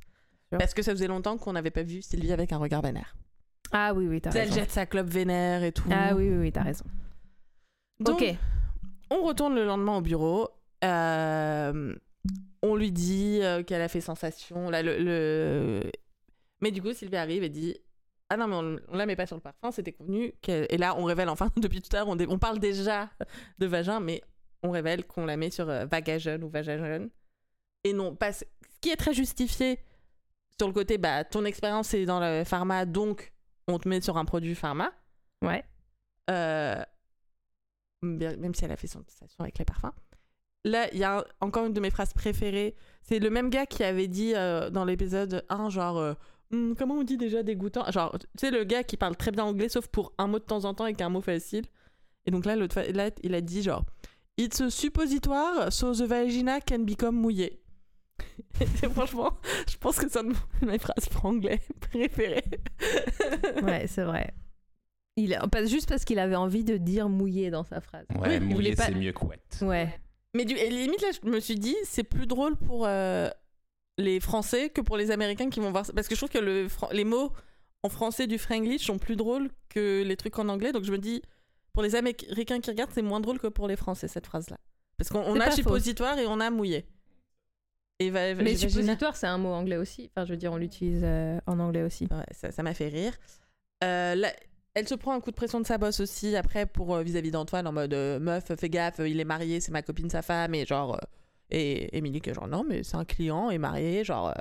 [SPEAKER 3] Parce que ça faisait longtemps qu'on n'avait pas vu Sylvie avec un regard vénère.
[SPEAKER 2] Ah oui, oui, t'as
[SPEAKER 3] Elle
[SPEAKER 2] raison.
[SPEAKER 3] jette sa clope vénère et tout.
[SPEAKER 2] Ah oui, oui, oui, t'as raison.
[SPEAKER 3] Donc,
[SPEAKER 2] ok.
[SPEAKER 3] On retourne le lendemain au bureau. Euh, on lui dit euh, qu'elle a fait sensation. Là, le, le- Mais du coup, Sylvie arrive et dit Ah non, mais on, on la met pas sur le parfum, c'était convenu. Et là, on révèle enfin, depuis tout à l'heure, on parle déjà de vagin, mais on révèle qu'on la met sur euh, Vagagen ou Vagagen. Et non, pas. Ce qui est très justifié sur le côté, bah, ton expérience est dans le pharma, donc on te met sur un produit pharma.
[SPEAKER 2] Ouais.
[SPEAKER 3] Euh, même si elle a fait son sensation avec les parfums. Là, il y a encore une de mes phrases préférées. C'est le même gars qui avait dit euh, dans l'épisode 1, genre, euh, Hmm, comment on dit déjà dégoûtant? Genre, tu sais, le gars qui parle très bien anglais, sauf pour un mot de temps en temps et un mot facile. Et donc là, là, il a dit genre, It's a suppositoire, so the vagina can become mouillée. Franchement, je pense que c'est une de mes phrases franglais préférées.
[SPEAKER 2] Ouais, c'est vrai. Il, pas juste parce qu'il avait envie de dire mouillé dans sa phrase.
[SPEAKER 4] Ouais,
[SPEAKER 2] voulait
[SPEAKER 4] mouillé,
[SPEAKER 2] pas-
[SPEAKER 4] c'est mieux que wet.
[SPEAKER 2] Ouais.
[SPEAKER 3] Mais du, et limite, là, je me suis dit, c'est plus drôle pour euh, les Français que pour les Américains qui vont voir ça. Parce que je trouve que le, les mots en français du Franglish sont plus drôles que les trucs en anglais. Donc je me dis, pour les Américains qui regardent, c'est moins drôle que pour les Français, cette phrase-là. Parce qu'on a suppositoire et on a mouillé. Et va,
[SPEAKER 2] Mais suppositoire, c'est un mot anglais aussi. Enfin, je veux dire, on l'utilise euh, en anglais aussi.
[SPEAKER 3] Ouais, ça m'a fait rire. Euh, là, elle se prend un coup de pression de sa boss aussi après pour euh, vis-à-vis d'Antoine en mode meuf fais gaffe il est marié c'est ma copine sa femme et genre euh, et Émilie qui est genre non mais c'est un client est marié genre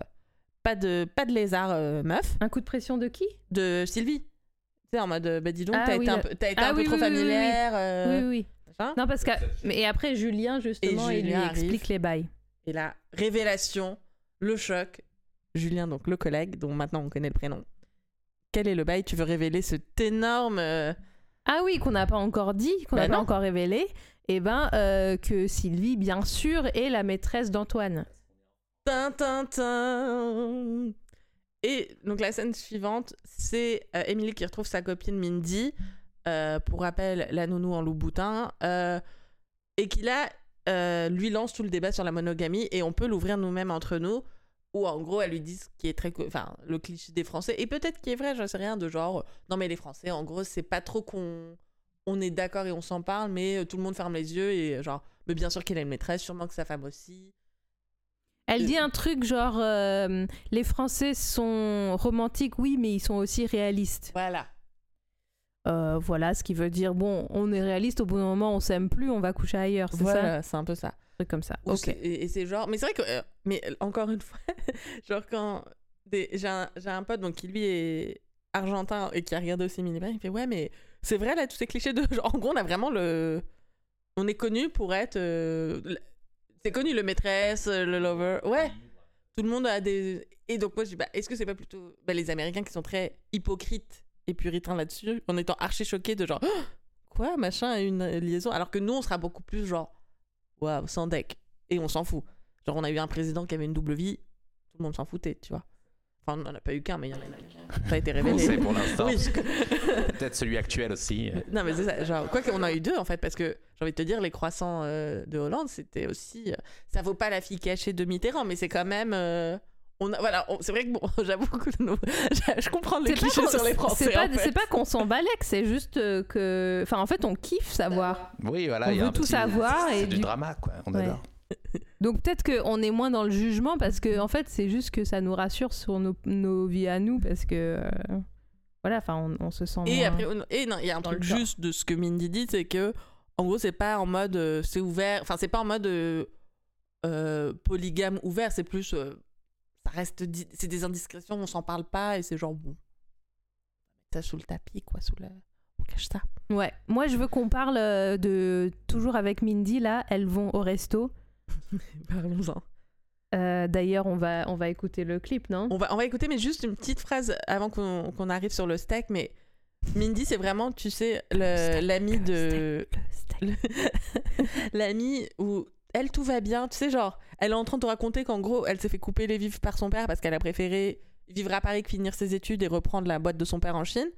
[SPEAKER 3] pas de pas de lézard meuf
[SPEAKER 2] Un coup de pression de qui?
[SPEAKER 3] De Sylvie tu sais en mode euh, bah dis donc
[SPEAKER 2] Ah
[SPEAKER 3] t'as
[SPEAKER 2] oui,
[SPEAKER 3] été un peu, t'as été
[SPEAKER 2] Ah
[SPEAKER 3] un peu
[SPEAKER 2] oui,
[SPEAKER 3] trop familière euh,
[SPEAKER 2] Oui, oui.
[SPEAKER 3] machin.
[SPEAKER 2] Non, parce que. Mais et après, Julien, justement,
[SPEAKER 3] Et
[SPEAKER 2] il lui
[SPEAKER 3] arrive.
[SPEAKER 2] explique les bails.
[SPEAKER 3] et la révélation le choc Julien donc le collègue dont maintenant on connaît le prénom quel est le bail? Tu veux révéler cet énorme euh,
[SPEAKER 2] Ah oui, qu'on n'a pas encore dit, qu'on n'a
[SPEAKER 3] Bah
[SPEAKER 2] pas
[SPEAKER 3] non.
[SPEAKER 2] encore révélé. Et ben, euh, que Sylvie, bien sûr, est la maîtresse d'Antoine.
[SPEAKER 3] Tin, tin, tin. Et donc la scène suivante, c'est euh, Emily qui retrouve sa copine Mindy, euh, pour rappel la nounou en loup boutin, euh, et qui là euh, lui lance tout le débat sur la monogamie et on peut l'ouvrir nous-mêmes entre nous, où en gros elle lui dit ce qui est très, enfin le cliché des Français et peut-être qui est vrai, j'en sais rien, de genre non mais les Français en gros c'est pas trop qu'on on est d'accord et on s'en parle, mais tout le monde ferme les yeux et genre mais bien sûr qu'elle a une maîtresse, sûrement que sa femme aussi.
[SPEAKER 2] Elle
[SPEAKER 3] Euh,
[SPEAKER 2] dit un truc genre euh, les Français sont romantiques, oui, mais ils sont aussi réalistes.
[SPEAKER 3] Voilà.
[SPEAKER 2] Euh, voilà, ce qui veut dire bon, on est réaliste, au bout d'un moment, on s'aime plus, on va coucher ailleurs, c'est ça
[SPEAKER 3] c'est un peu ça.
[SPEAKER 2] Un truc comme ça.
[SPEAKER 3] Ou
[SPEAKER 2] Ok.
[SPEAKER 3] Et, et c'est genre. Mais c'est vrai que. euh, mais euh, encore une fois, genre quand. des- J'ai un, j'ai un pote donc, qui lui est argentin et qui a regardé aussi Minibar, il fait Ouais, mais c'est vrai là, tous ces clichés de. Genre, en gros, on a vraiment le. On est connu pour être. euh, C'est connu le maîtresse, euh, le lover. Ouais. Tout le monde a des. Et donc, moi, je dis bah, Est-ce que c'est pas plutôt bah, les Américains qui sont très hypocrites et puritains là-dessus, en étant archi choqués de genre. Oh, Quoi, machin, une liaison? Alors que nous, on sera beaucoup plus genre. Waouh, sans deck. Et on s'en fout. Genre, on a eu un président qui avait une double vie, tout le monde s'en foutait, tu vois. Enfin, on n'en a pas eu qu'un, mais il y en a n'a pas été
[SPEAKER 4] On
[SPEAKER 3] révélé.
[SPEAKER 4] sait pour l'instant.
[SPEAKER 3] Oui,
[SPEAKER 4] Peut-être celui actuel aussi. euh.
[SPEAKER 3] non, mais c'est ça. Genre, quoi qu'on a eu deux, en fait, parce que j'ai envie de te dire, les croissants euh, de Hollande, c'était aussi. euh, ça vaut pas la fille cachée de Mitterrand, mais c'est quand même. euh, on a, voilà, on- c'est vrai que bon, j'avoue que je comprends les
[SPEAKER 2] C'est pas
[SPEAKER 3] clichés sur les Français.
[SPEAKER 2] C'est pas,
[SPEAKER 3] en fait.
[SPEAKER 2] c'est pas qu'on s'en balèque, c'est juste que. Enfin, en fait, on kiffe savoir.
[SPEAKER 4] Oui, voilà.
[SPEAKER 2] On
[SPEAKER 4] il y a
[SPEAKER 2] veut
[SPEAKER 4] un
[SPEAKER 2] tout
[SPEAKER 4] petit-
[SPEAKER 2] savoir
[SPEAKER 4] C'est
[SPEAKER 2] et
[SPEAKER 4] du
[SPEAKER 2] du-
[SPEAKER 4] drama, quoi. On
[SPEAKER 2] Ouais.
[SPEAKER 4] adore.
[SPEAKER 2] Donc peut-être qu'on est moins dans le jugement parce que en fait c'est juste que ça nous rassure sur nos, nos vies à nous parce que euh, voilà, enfin on, on se sent
[SPEAKER 3] Et
[SPEAKER 2] moins-
[SPEAKER 3] après, et non, il y a un truc juste de ce que Mindy dit, c'est que, en gros, c'est pas en mode euh, c'est ouvert, enfin, c'est pas en mode euh, polygame ouvert, c'est plus. ça reste. C'est des indiscrétions, on s'en parle pas, et c'est genre, bon. Ça sous le tapis, quoi, sous la. On cache ça.
[SPEAKER 2] Ouais, moi je veux qu'on parle de toujours avec Mindy là, elles vont au resto.
[SPEAKER 3] Parlons-en.
[SPEAKER 2] Euh, D'ailleurs on va on va écouter le clip non?
[SPEAKER 3] On va, on va écouter, mais juste une petite phrase avant qu'on arrive sur le steak, mais. Mindy, c'est vraiment, tu sais, l'ami de. L'amie où elle tout va bien tu sais genre elle est en train de te raconter qu'en gros elle s'est fait couper les vifs par son père parce qu'elle a préféré vivre à Paris que finir ses études et reprendre la boîte de son père en Chine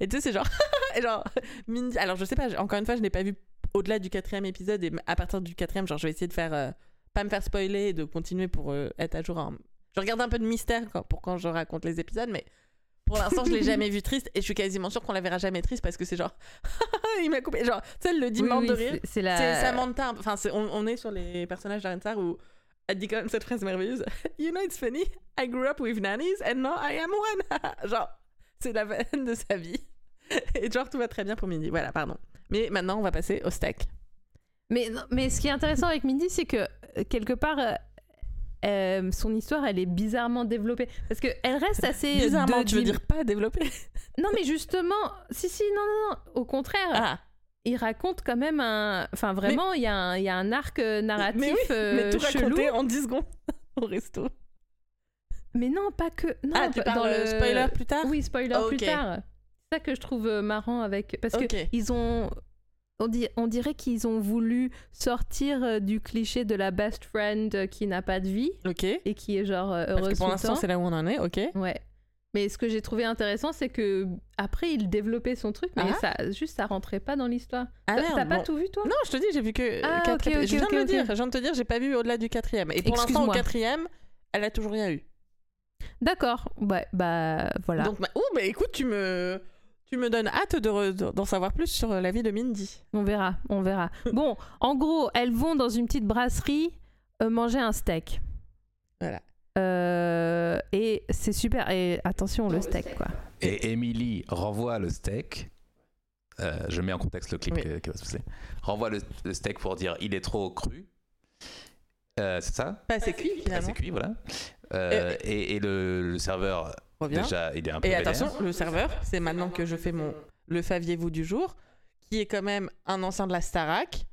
[SPEAKER 3] et tu sais c'est genre genre Mindy alors je sais pas encore une fois je n'ai pas vu au-delà du quatrième épisode et à partir du quatrième genre je vais essayer de faire euh, pas me faire spoiler et de continuer pour euh, être à jour en- je regarde un peu de mystère quand- pour quand je raconte les épisodes mais pour l'instant, je l'ai jamais vu triste et je suis quasiment sûre qu'on la verra jamais triste parce que c'est genre il m'a coupé genre tu sais elle le dit
[SPEAKER 2] Oui,
[SPEAKER 3] de rire
[SPEAKER 2] c'est- la
[SPEAKER 3] c'est Samantha. Enfin, on, on est sur les personnages d'Arenstar où elle dit quand même cette phrase merveilleuse. You know, it's funny. I grew up with nannies and now I am one. genre, c'est la veine de sa vie. Et genre, tout va très bien pour Mindy. Voilà, pardon. Mais maintenant, on va passer au steak.
[SPEAKER 2] Mais, non, mais ce qui est intéressant avec Mindy, c'est que euh, quelque part, euh, euh, son histoire, elle est bizarrement développée. Parce qu'elle reste assez.
[SPEAKER 3] Bizarrement, tu veux dire pas développé
[SPEAKER 2] Non, mais justement, si, si, non, non, non. Au contraire,
[SPEAKER 3] Ah,
[SPEAKER 2] il raconte quand même un. Enfin, vraiment, il y, a un- il y a un arc narratif
[SPEAKER 3] mais oui, mais tout
[SPEAKER 2] chelou.
[SPEAKER 3] raconté en 10 secondes au resto.
[SPEAKER 2] Mais non, pas que. Non,
[SPEAKER 3] ah, tu
[SPEAKER 2] dans le
[SPEAKER 3] spoiler plus tard?
[SPEAKER 2] Oui, spoiler plus tard. C'est ça que je trouve euh, marrant avec. Parce
[SPEAKER 3] Ok.
[SPEAKER 2] que ils ont. On, dit- on dirait qu'ils ont voulu sortir euh, du cliché de la best friend euh, qui n'a pas de vie
[SPEAKER 3] Ok.
[SPEAKER 2] et qui est genre heureuse
[SPEAKER 3] Parce que pour l'instant, c'est là où on en est, ok.
[SPEAKER 2] Ouais. Mais ce que j'ai trouvé intéressant, c'est que après il développait son truc, mais
[SPEAKER 3] Ah.
[SPEAKER 2] ça juste ça rentrait pas dans l'histoire.
[SPEAKER 3] Ah
[SPEAKER 2] T'as- T'as pas
[SPEAKER 3] bon.
[SPEAKER 2] tout vu toi?
[SPEAKER 3] Non, je te dis, j'ai vu que
[SPEAKER 2] Ah,
[SPEAKER 3] quatre
[SPEAKER 2] ok,
[SPEAKER 3] épisodes.
[SPEAKER 2] ok,
[SPEAKER 3] Je viens de le dire, je viens de te dire, j'ai pas vu au-delà du quatrième. Et pour l'instant, au quatrième, elle a toujours rien eu.
[SPEAKER 2] D'accord. Ouais, bah voilà.
[SPEAKER 3] Donc, bah, ouh, bah écoute, tu me, tu me donnes hâte de d'en savoir plus sur la vie de Mindy.
[SPEAKER 2] On verra, on verra. bon, en gros, elles vont dans une petite brasserie euh, manger un steak.
[SPEAKER 3] Voilà.
[SPEAKER 2] Euh, et c'est super. Et attention, le steak, quoi.
[SPEAKER 4] Et Emily renvoie le steak. Euh, je mets en contexte le clip
[SPEAKER 3] Oui.
[SPEAKER 4] qui va se passer. Renvoie le, le steak pour dire il est trop cru. Euh, c'est ça?
[SPEAKER 3] Pas assez cuit finalement.
[SPEAKER 4] C'est cuit, voilà. Euh, et et le, le serveur,
[SPEAKER 3] Reviens.
[SPEAKER 4] déjà, il est un peu
[SPEAKER 3] Et
[SPEAKER 4] vénère.
[SPEAKER 3] attention, le serveur, c'est maintenant que je fais mon le faviez-vous du jour, qui est quand même un ancien de la Starac.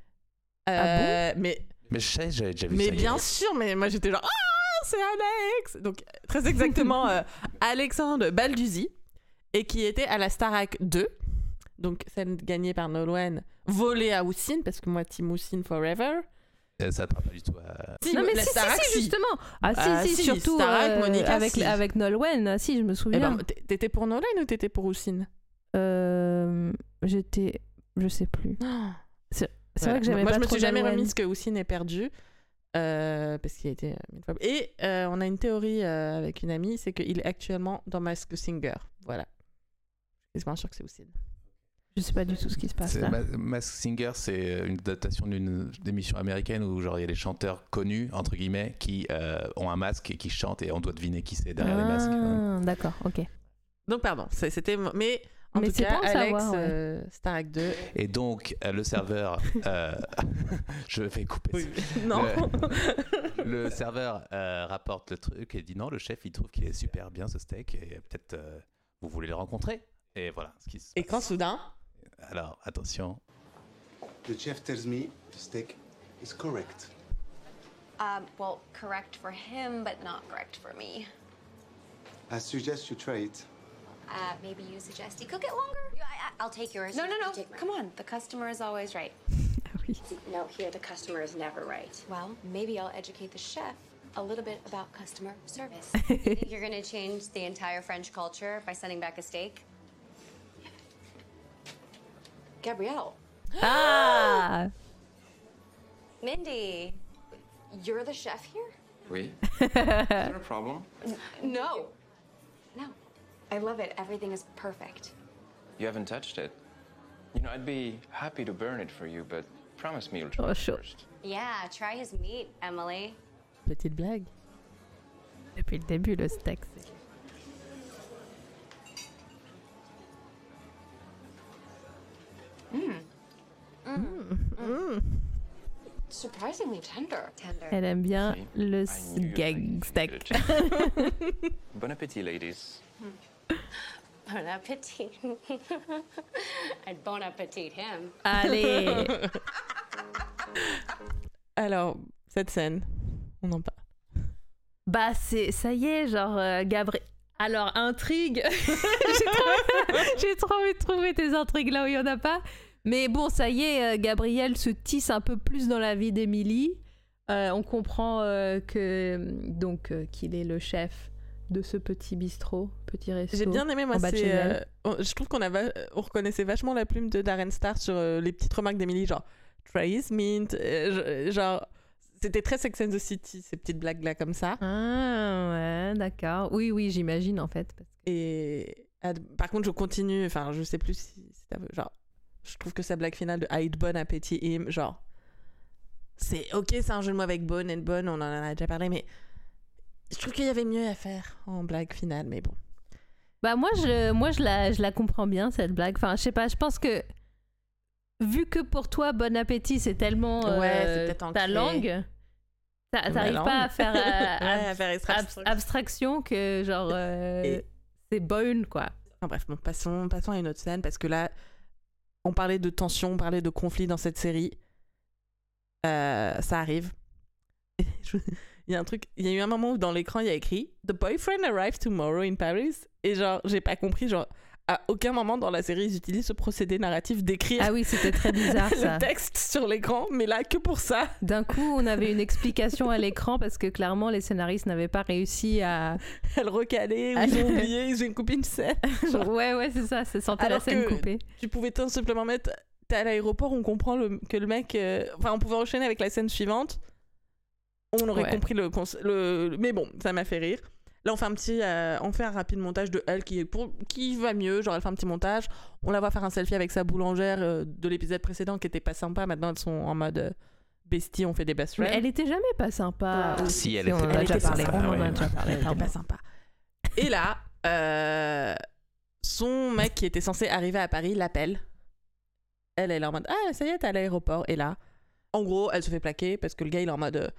[SPEAKER 3] Euh, mais
[SPEAKER 4] Mais je sais, j'avais déjà vu
[SPEAKER 3] mais
[SPEAKER 4] ça.
[SPEAKER 3] bien sûr, mais moi j'étais genre ah c'est Alex. Donc très exactement euh, Alexandre Balduzzi et qui était à la Starac 2. Donc celle gagnée par Nolwenn, volée à Houssine parce que moi Team Houssine forever.
[SPEAKER 4] Euh, Ça te parle pas du tout à...
[SPEAKER 3] Si,
[SPEAKER 2] non mais
[SPEAKER 3] la
[SPEAKER 2] si, si,
[SPEAKER 3] Starac,
[SPEAKER 2] si, justement. Ah,
[SPEAKER 3] Ah,
[SPEAKER 2] si, si,
[SPEAKER 3] si,
[SPEAKER 2] surtout
[SPEAKER 3] Starac,
[SPEAKER 2] euh,
[SPEAKER 3] Monica,
[SPEAKER 2] avec
[SPEAKER 3] si.
[SPEAKER 2] avec Nolwenn. Si, je me
[SPEAKER 3] Eh
[SPEAKER 2] souviens.
[SPEAKER 3] ben, t'étais pour Nolwenn ou t'étais pour Houssine
[SPEAKER 2] Euh, J'étais, je sais plus. C'est
[SPEAKER 3] Voilà.
[SPEAKER 2] vrai que j'aimais
[SPEAKER 3] Moi,
[SPEAKER 2] pas
[SPEAKER 3] je me suis jamais
[SPEAKER 2] Nolwenn.
[SPEAKER 3] remise que Houssine est perdu. euh, parce qu'il a été fois- Et euh, on a une théorie euh, avec une amie, c'est qu'il est actuellement dans Mask Singer. Voilà. Je suis sûre que c'est Houssine.
[SPEAKER 2] Je sais pas du tout ce qui se passe là.
[SPEAKER 4] Ma- Mask Singer, c'est une datation d'une émission américaine où genre il y a des chanteurs connus entre guillemets qui euh, ont un masque et qui chantent et on doit deviner qui c'est derrière les masques.
[SPEAKER 2] Ah, D'accord, ok.
[SPEAKER 3] Donc, pardon, c'était. Mais En
[SPEAKER 2] Mais
[SPEAKER 3] tout
[SPEAKER 2] c'est
[SPEAKER 3] cas,
[SPEAKER 2] bon
[SPEAKER 3] Alex,
[SPEAKER 2] savoir, ouais.
[SPEAKER 3] euh, Starac 2.
[SPEAKER 4] Et donc, euh, le serveur. euh, je vais couper ça.
[SPEAKER 3] Non.
[SPEAKER 4] Le serveur euh, rapporte le truc et dit non, le chef il trouve qu'il est super bien ce steak et peut-être euh, vous voulez le rencontrer. Et voilà ce qui se
[SPEAKER 3] Et quand soudain,
[SPEAKER 4] Alors attention.
[SPEAKER 8] The chef tells me the steak is correct.
[SPEAKER 6] Um, well, correct for him, but not correct for me.
[SPEAKER 8] I suggest you try it.
[SPEAKER 6] Uh, maybe you suggest you cook it longer? I, I, I'll take yours. No, no, no. Come on. The customer is always right. No, here the customer is never right. Well, maybe I'll educate the chef a little bit about customer service. you're gonna change the entire French culture by sending back a steak? Gabrielle,
[SPEAKER 2] Ah
[SPEAKER 6] Mindy, you're the chef here?
[SPEAKER 7] Oui. Is there a problem?
[SPEAKER 6] No. No. I love it. Everything is perfect.
[SPEAKER 7] You haven't touched it. You know, I'd be happy to burn it for you, but promise me you'll try
[SPEAKER 2] Oh,
[SPEAKER 7] it
[SPEAKER 2] sure.
[SPEAKER 7] first.
[SPEAKER 6] Yeah, try his meat, Emily.
[SPEAKER 3] petite blague.
[SPEAKER 2] Depuis le début, le steak. c'est-
[SPEAKER 6] Surprisingly tender. Tender.
[SPEAKER 2] Elle aime bien
[SPEAKER 7] See,
[SPEAKER 2] le gag
[SPEAKER 7] it. bon appétit, ladies.
[SPEAKER 6] Bon appetit. I'd bon appetit him.
[SPEAKER 2] Allez
[SPEAKER 3] Alors, cette scène, on en parle.
[SPEAKER 2] Bah, c'est ça y est, genre, euh, Gabriel. Alors, intrigue J'ai trop... j'ai trop envie de trouver tes intrigues là où il y en a pas. Mais bon, ça y est, euh, Gabriel se tisse un peu plus dans la vie d'Émilie. Euh, on comprend euh, que donc euh, qu'il est le chef de ce petit bistrot, petit resto.
[SPEAKER 3] J'ai bien aimé, moi, c'est, je trouve qu'on a va- on reconnaissait vachement la plume de Darren Star sur les petites remarques d'Emily, genre Trace Mint, genre c'était très Sex and the City, ces petites blagues là comme ça.
[SPEAKER 2] Ah ouais, d'accord. Oui, oui, j'imagine en fait. parce que-
[SPEAKER 3] Et par contre, je continue, enfin, je sais plus si, si genre, je trouve que sa blague finale de Hide Bon Appétit Him, genre, c'est ok, c'est un jeu de mots avec Bonne et Bonne, on en a déjà parlé, mais je trouve qu'il y avait mieux à faire en blague finale, mais bon.
[SPEAKER 2] Bah moi je moi je la je la comprends bien cette blague. Enfin je sais pas, je pense que vu que pour toi bon appétit c'est tellement
[SPEAKER 3] Ouais,
[SPEAKER 2] euh,
[SPEAKER 3] c'est peut-être
[SPEAKER 2] ta langue, t'arrives pas à faire euh,
[SPEAKER 3] Ouais, à faire
[SPEAKER 2] ab- abstraction que genre euh,
[SPEAKER 3] Et-
[SPEAKER 2] c'est bonne quoi.
[SPEAKER 3] Enfin bref, bon, passons, passons à une autre scène parce que là, on parlait de tension, on parlait de conflit dans cette série. Euh, ça arrive. Il y a un truc, il y a eu un moment où dans l'écran il y a écrit The boyfriend arrives tomorrow in Paris. Et genre, j'ai pas compris, genre, à aucun moment dans la série ils utilisent ce procédé narratif d'écrire
[SPEAKER 2] Ah oui, c'était très bizarre ça.
[SPEAKER 3] le texte sur l'écran, mais là que pour ça.
[SPEAKER 2] D'un coup, on avait une explication à l'écran parce que clairement les scénaristes n'avaient pas réussi à
[SPEAKER 3] recalait, ou
[SPEAKER 2] Ah,
[SPEAKER 3] ils ont oublié, ils ont coupé une scène. Genre,
[SPEAKER 2] Ouais, ouais, c'est ça, c'est sentait la scène coupée.
[SPEAKER 3] tu pouvais tout simplement mettre t'es à l'aéroport on comprend le- que le mec euh, enfin on pouvait enchaîner avec la scène suivante on aurait
[SPEAKER 2] Ouais.
[SPEAKER 3] compris le, le mais bon ça m'a fait rire là on fait un petit euh, on fait un rapide montage de elle qui est pour qui va mieux genre elle fait un petit montage on la voit faire un selfie avec sa boulangère euh, de l'épisode précédent qui était pas sympa maintenant elles sont en mode euh, bestie on fait des best
[SPEAKER 2] Mais
[SPEAKER 3] friends
[SPEAKER 2] elle était jamais pas sympa.
[SPEAKER 3] Ah,
[SPEAKER 4] si, elle
[SPEAKER 2] on
[SPEAKER 4] était
[SPEAKER 3] sympa,
[SPEAKER 2] parlé. On en
[SPEAKER 4] ouais.
[SPEAKER 2] a déjà parlé.
[SPEAKER 3] elle était pas sympa et là euh, son mec qui était censé arriver à Paris l'appelle elle, elle est en mode Ah, ça y est, t'es à l'aéroport. Et là, en gros, elle se fait plaquer parce que le gars, il est en mode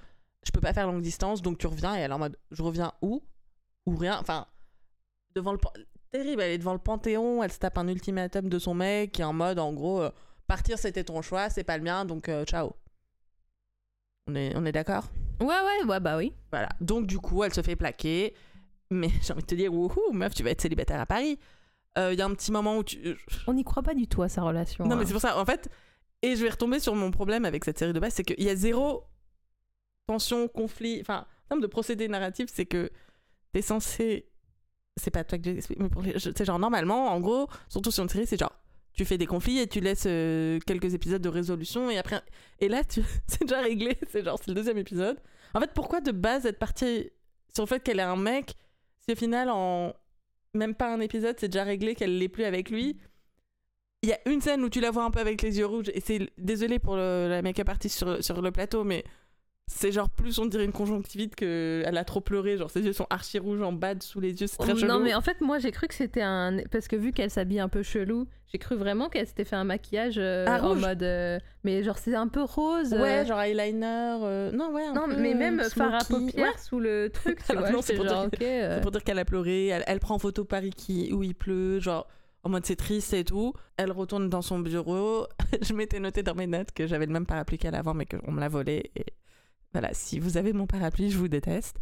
[SPEAKER 3] Je peux pas faire longue distance, donc tu reviens. Et elle est en mode Je reviens où? Ou rien. Enfin, devant le. Terrible, elle est devant le Panthéon, elle se tape un ultimatum de son mec qui est en mode En gros, euh, partir c'était ton choix, c'est pas le mien, donc euh, ciao. On est, on est d'accord?
[SPEAKER 2] Ouais, ouais, ouais, bah oui.
[SPEAKER 3] Voilà. Donc, du coup, elle se fait plaquer. Mais j'ai envie de te dire Wouhou, meuf, tu vas être célibataire à Paris. Euh, Il y a un petit moment où tu.
[SPEAKER 2] On n'y croit pas du tout à sa relation.
[SPEAKER 3] Non,
[SPEAKER 2] hein.
[SPEAKER 3] mais c'est pour ça, en fait, et je vais retomber sur mon problème avec cette série de base, c'est qu'il y a zéro tension, conflit. Enfin, en termes de procédé narratif, c'est que t'es censé. C'est pas toi que j'explique, mais pour les- c'est genre normalement, en gros, surtout sur une série, c'est genre tu fais des conflits et tu laisses euh, quelques épisodes de résolution et après. Et là, tu... c'est déjà réglé, c'est genre c'est le deuxième épisode. En fait, pourquoi de base être parti sur le fait qu'elle est un mec, si au final, en même pas un épisode, c'est déjà réglé qu'elle l'est plus avec lui? Il y a une scène où tu la vois un peu avec les yeux rouges et c'est désolé pour le- la make-up artiste sur, sur le plateau mais c'est genre plus on dirait une conjonctivite que elle a trop pleuré, genre ses yeux sont archi rouges en bas sous les yeux, c'est très
[SPEAKER 2] Oh,
[SPEAKER 3] chelou.
[SPEAKER 2] non, mais en fait, moi j'ai cru que c'était un. Parce que vu qu'elle s'habille un peu chelou, j'ai cru vraiment qu'elle s'était fait un maquillage euh,
[SPEAKER 3] Ah,
[SPEAKER 2] en
[SPEAKER 3] rouge.
[SPEAKER 2] mode. euh, Mais genre, c'est un peu rose. euh,
[SPEAKER 3] Ouais, genre eyeliner, euh, non ouais. un
[SPEAKER 2] Non,
[SPEAKER 3] peu,
[SPEAKER 2] mais
[SPEAKER 3] euh,
[SPEAKER 2] même fard à paupières
[SPEAKER 3] Ouais.
[SPEAKER 2] sous le truc, tu
[SPEAKER 3] Alors
[SPEAKER 2] vois.
[SPEAKER 3] non,
[SPEAKER 2] c'est
[SPEAKER 3] pour
[SPEAKER 2] genre,
[SPEAKER 3] dire-
[SPEAKER 2] ok. euh,
[SPEAKER 3] C'est pour dire qu'elle a pleuré, elle, elle prend en photo Paris qui, où il pleut, genre en mode c'est triste et tout. Elle retourne dans son bureau. je m'étais noté dans mes notes que j'avais le même parapluie qu'elle avant, mais qu'on me l'a volé. Et voilà, si vous avez mon parapluie, je vous déteste.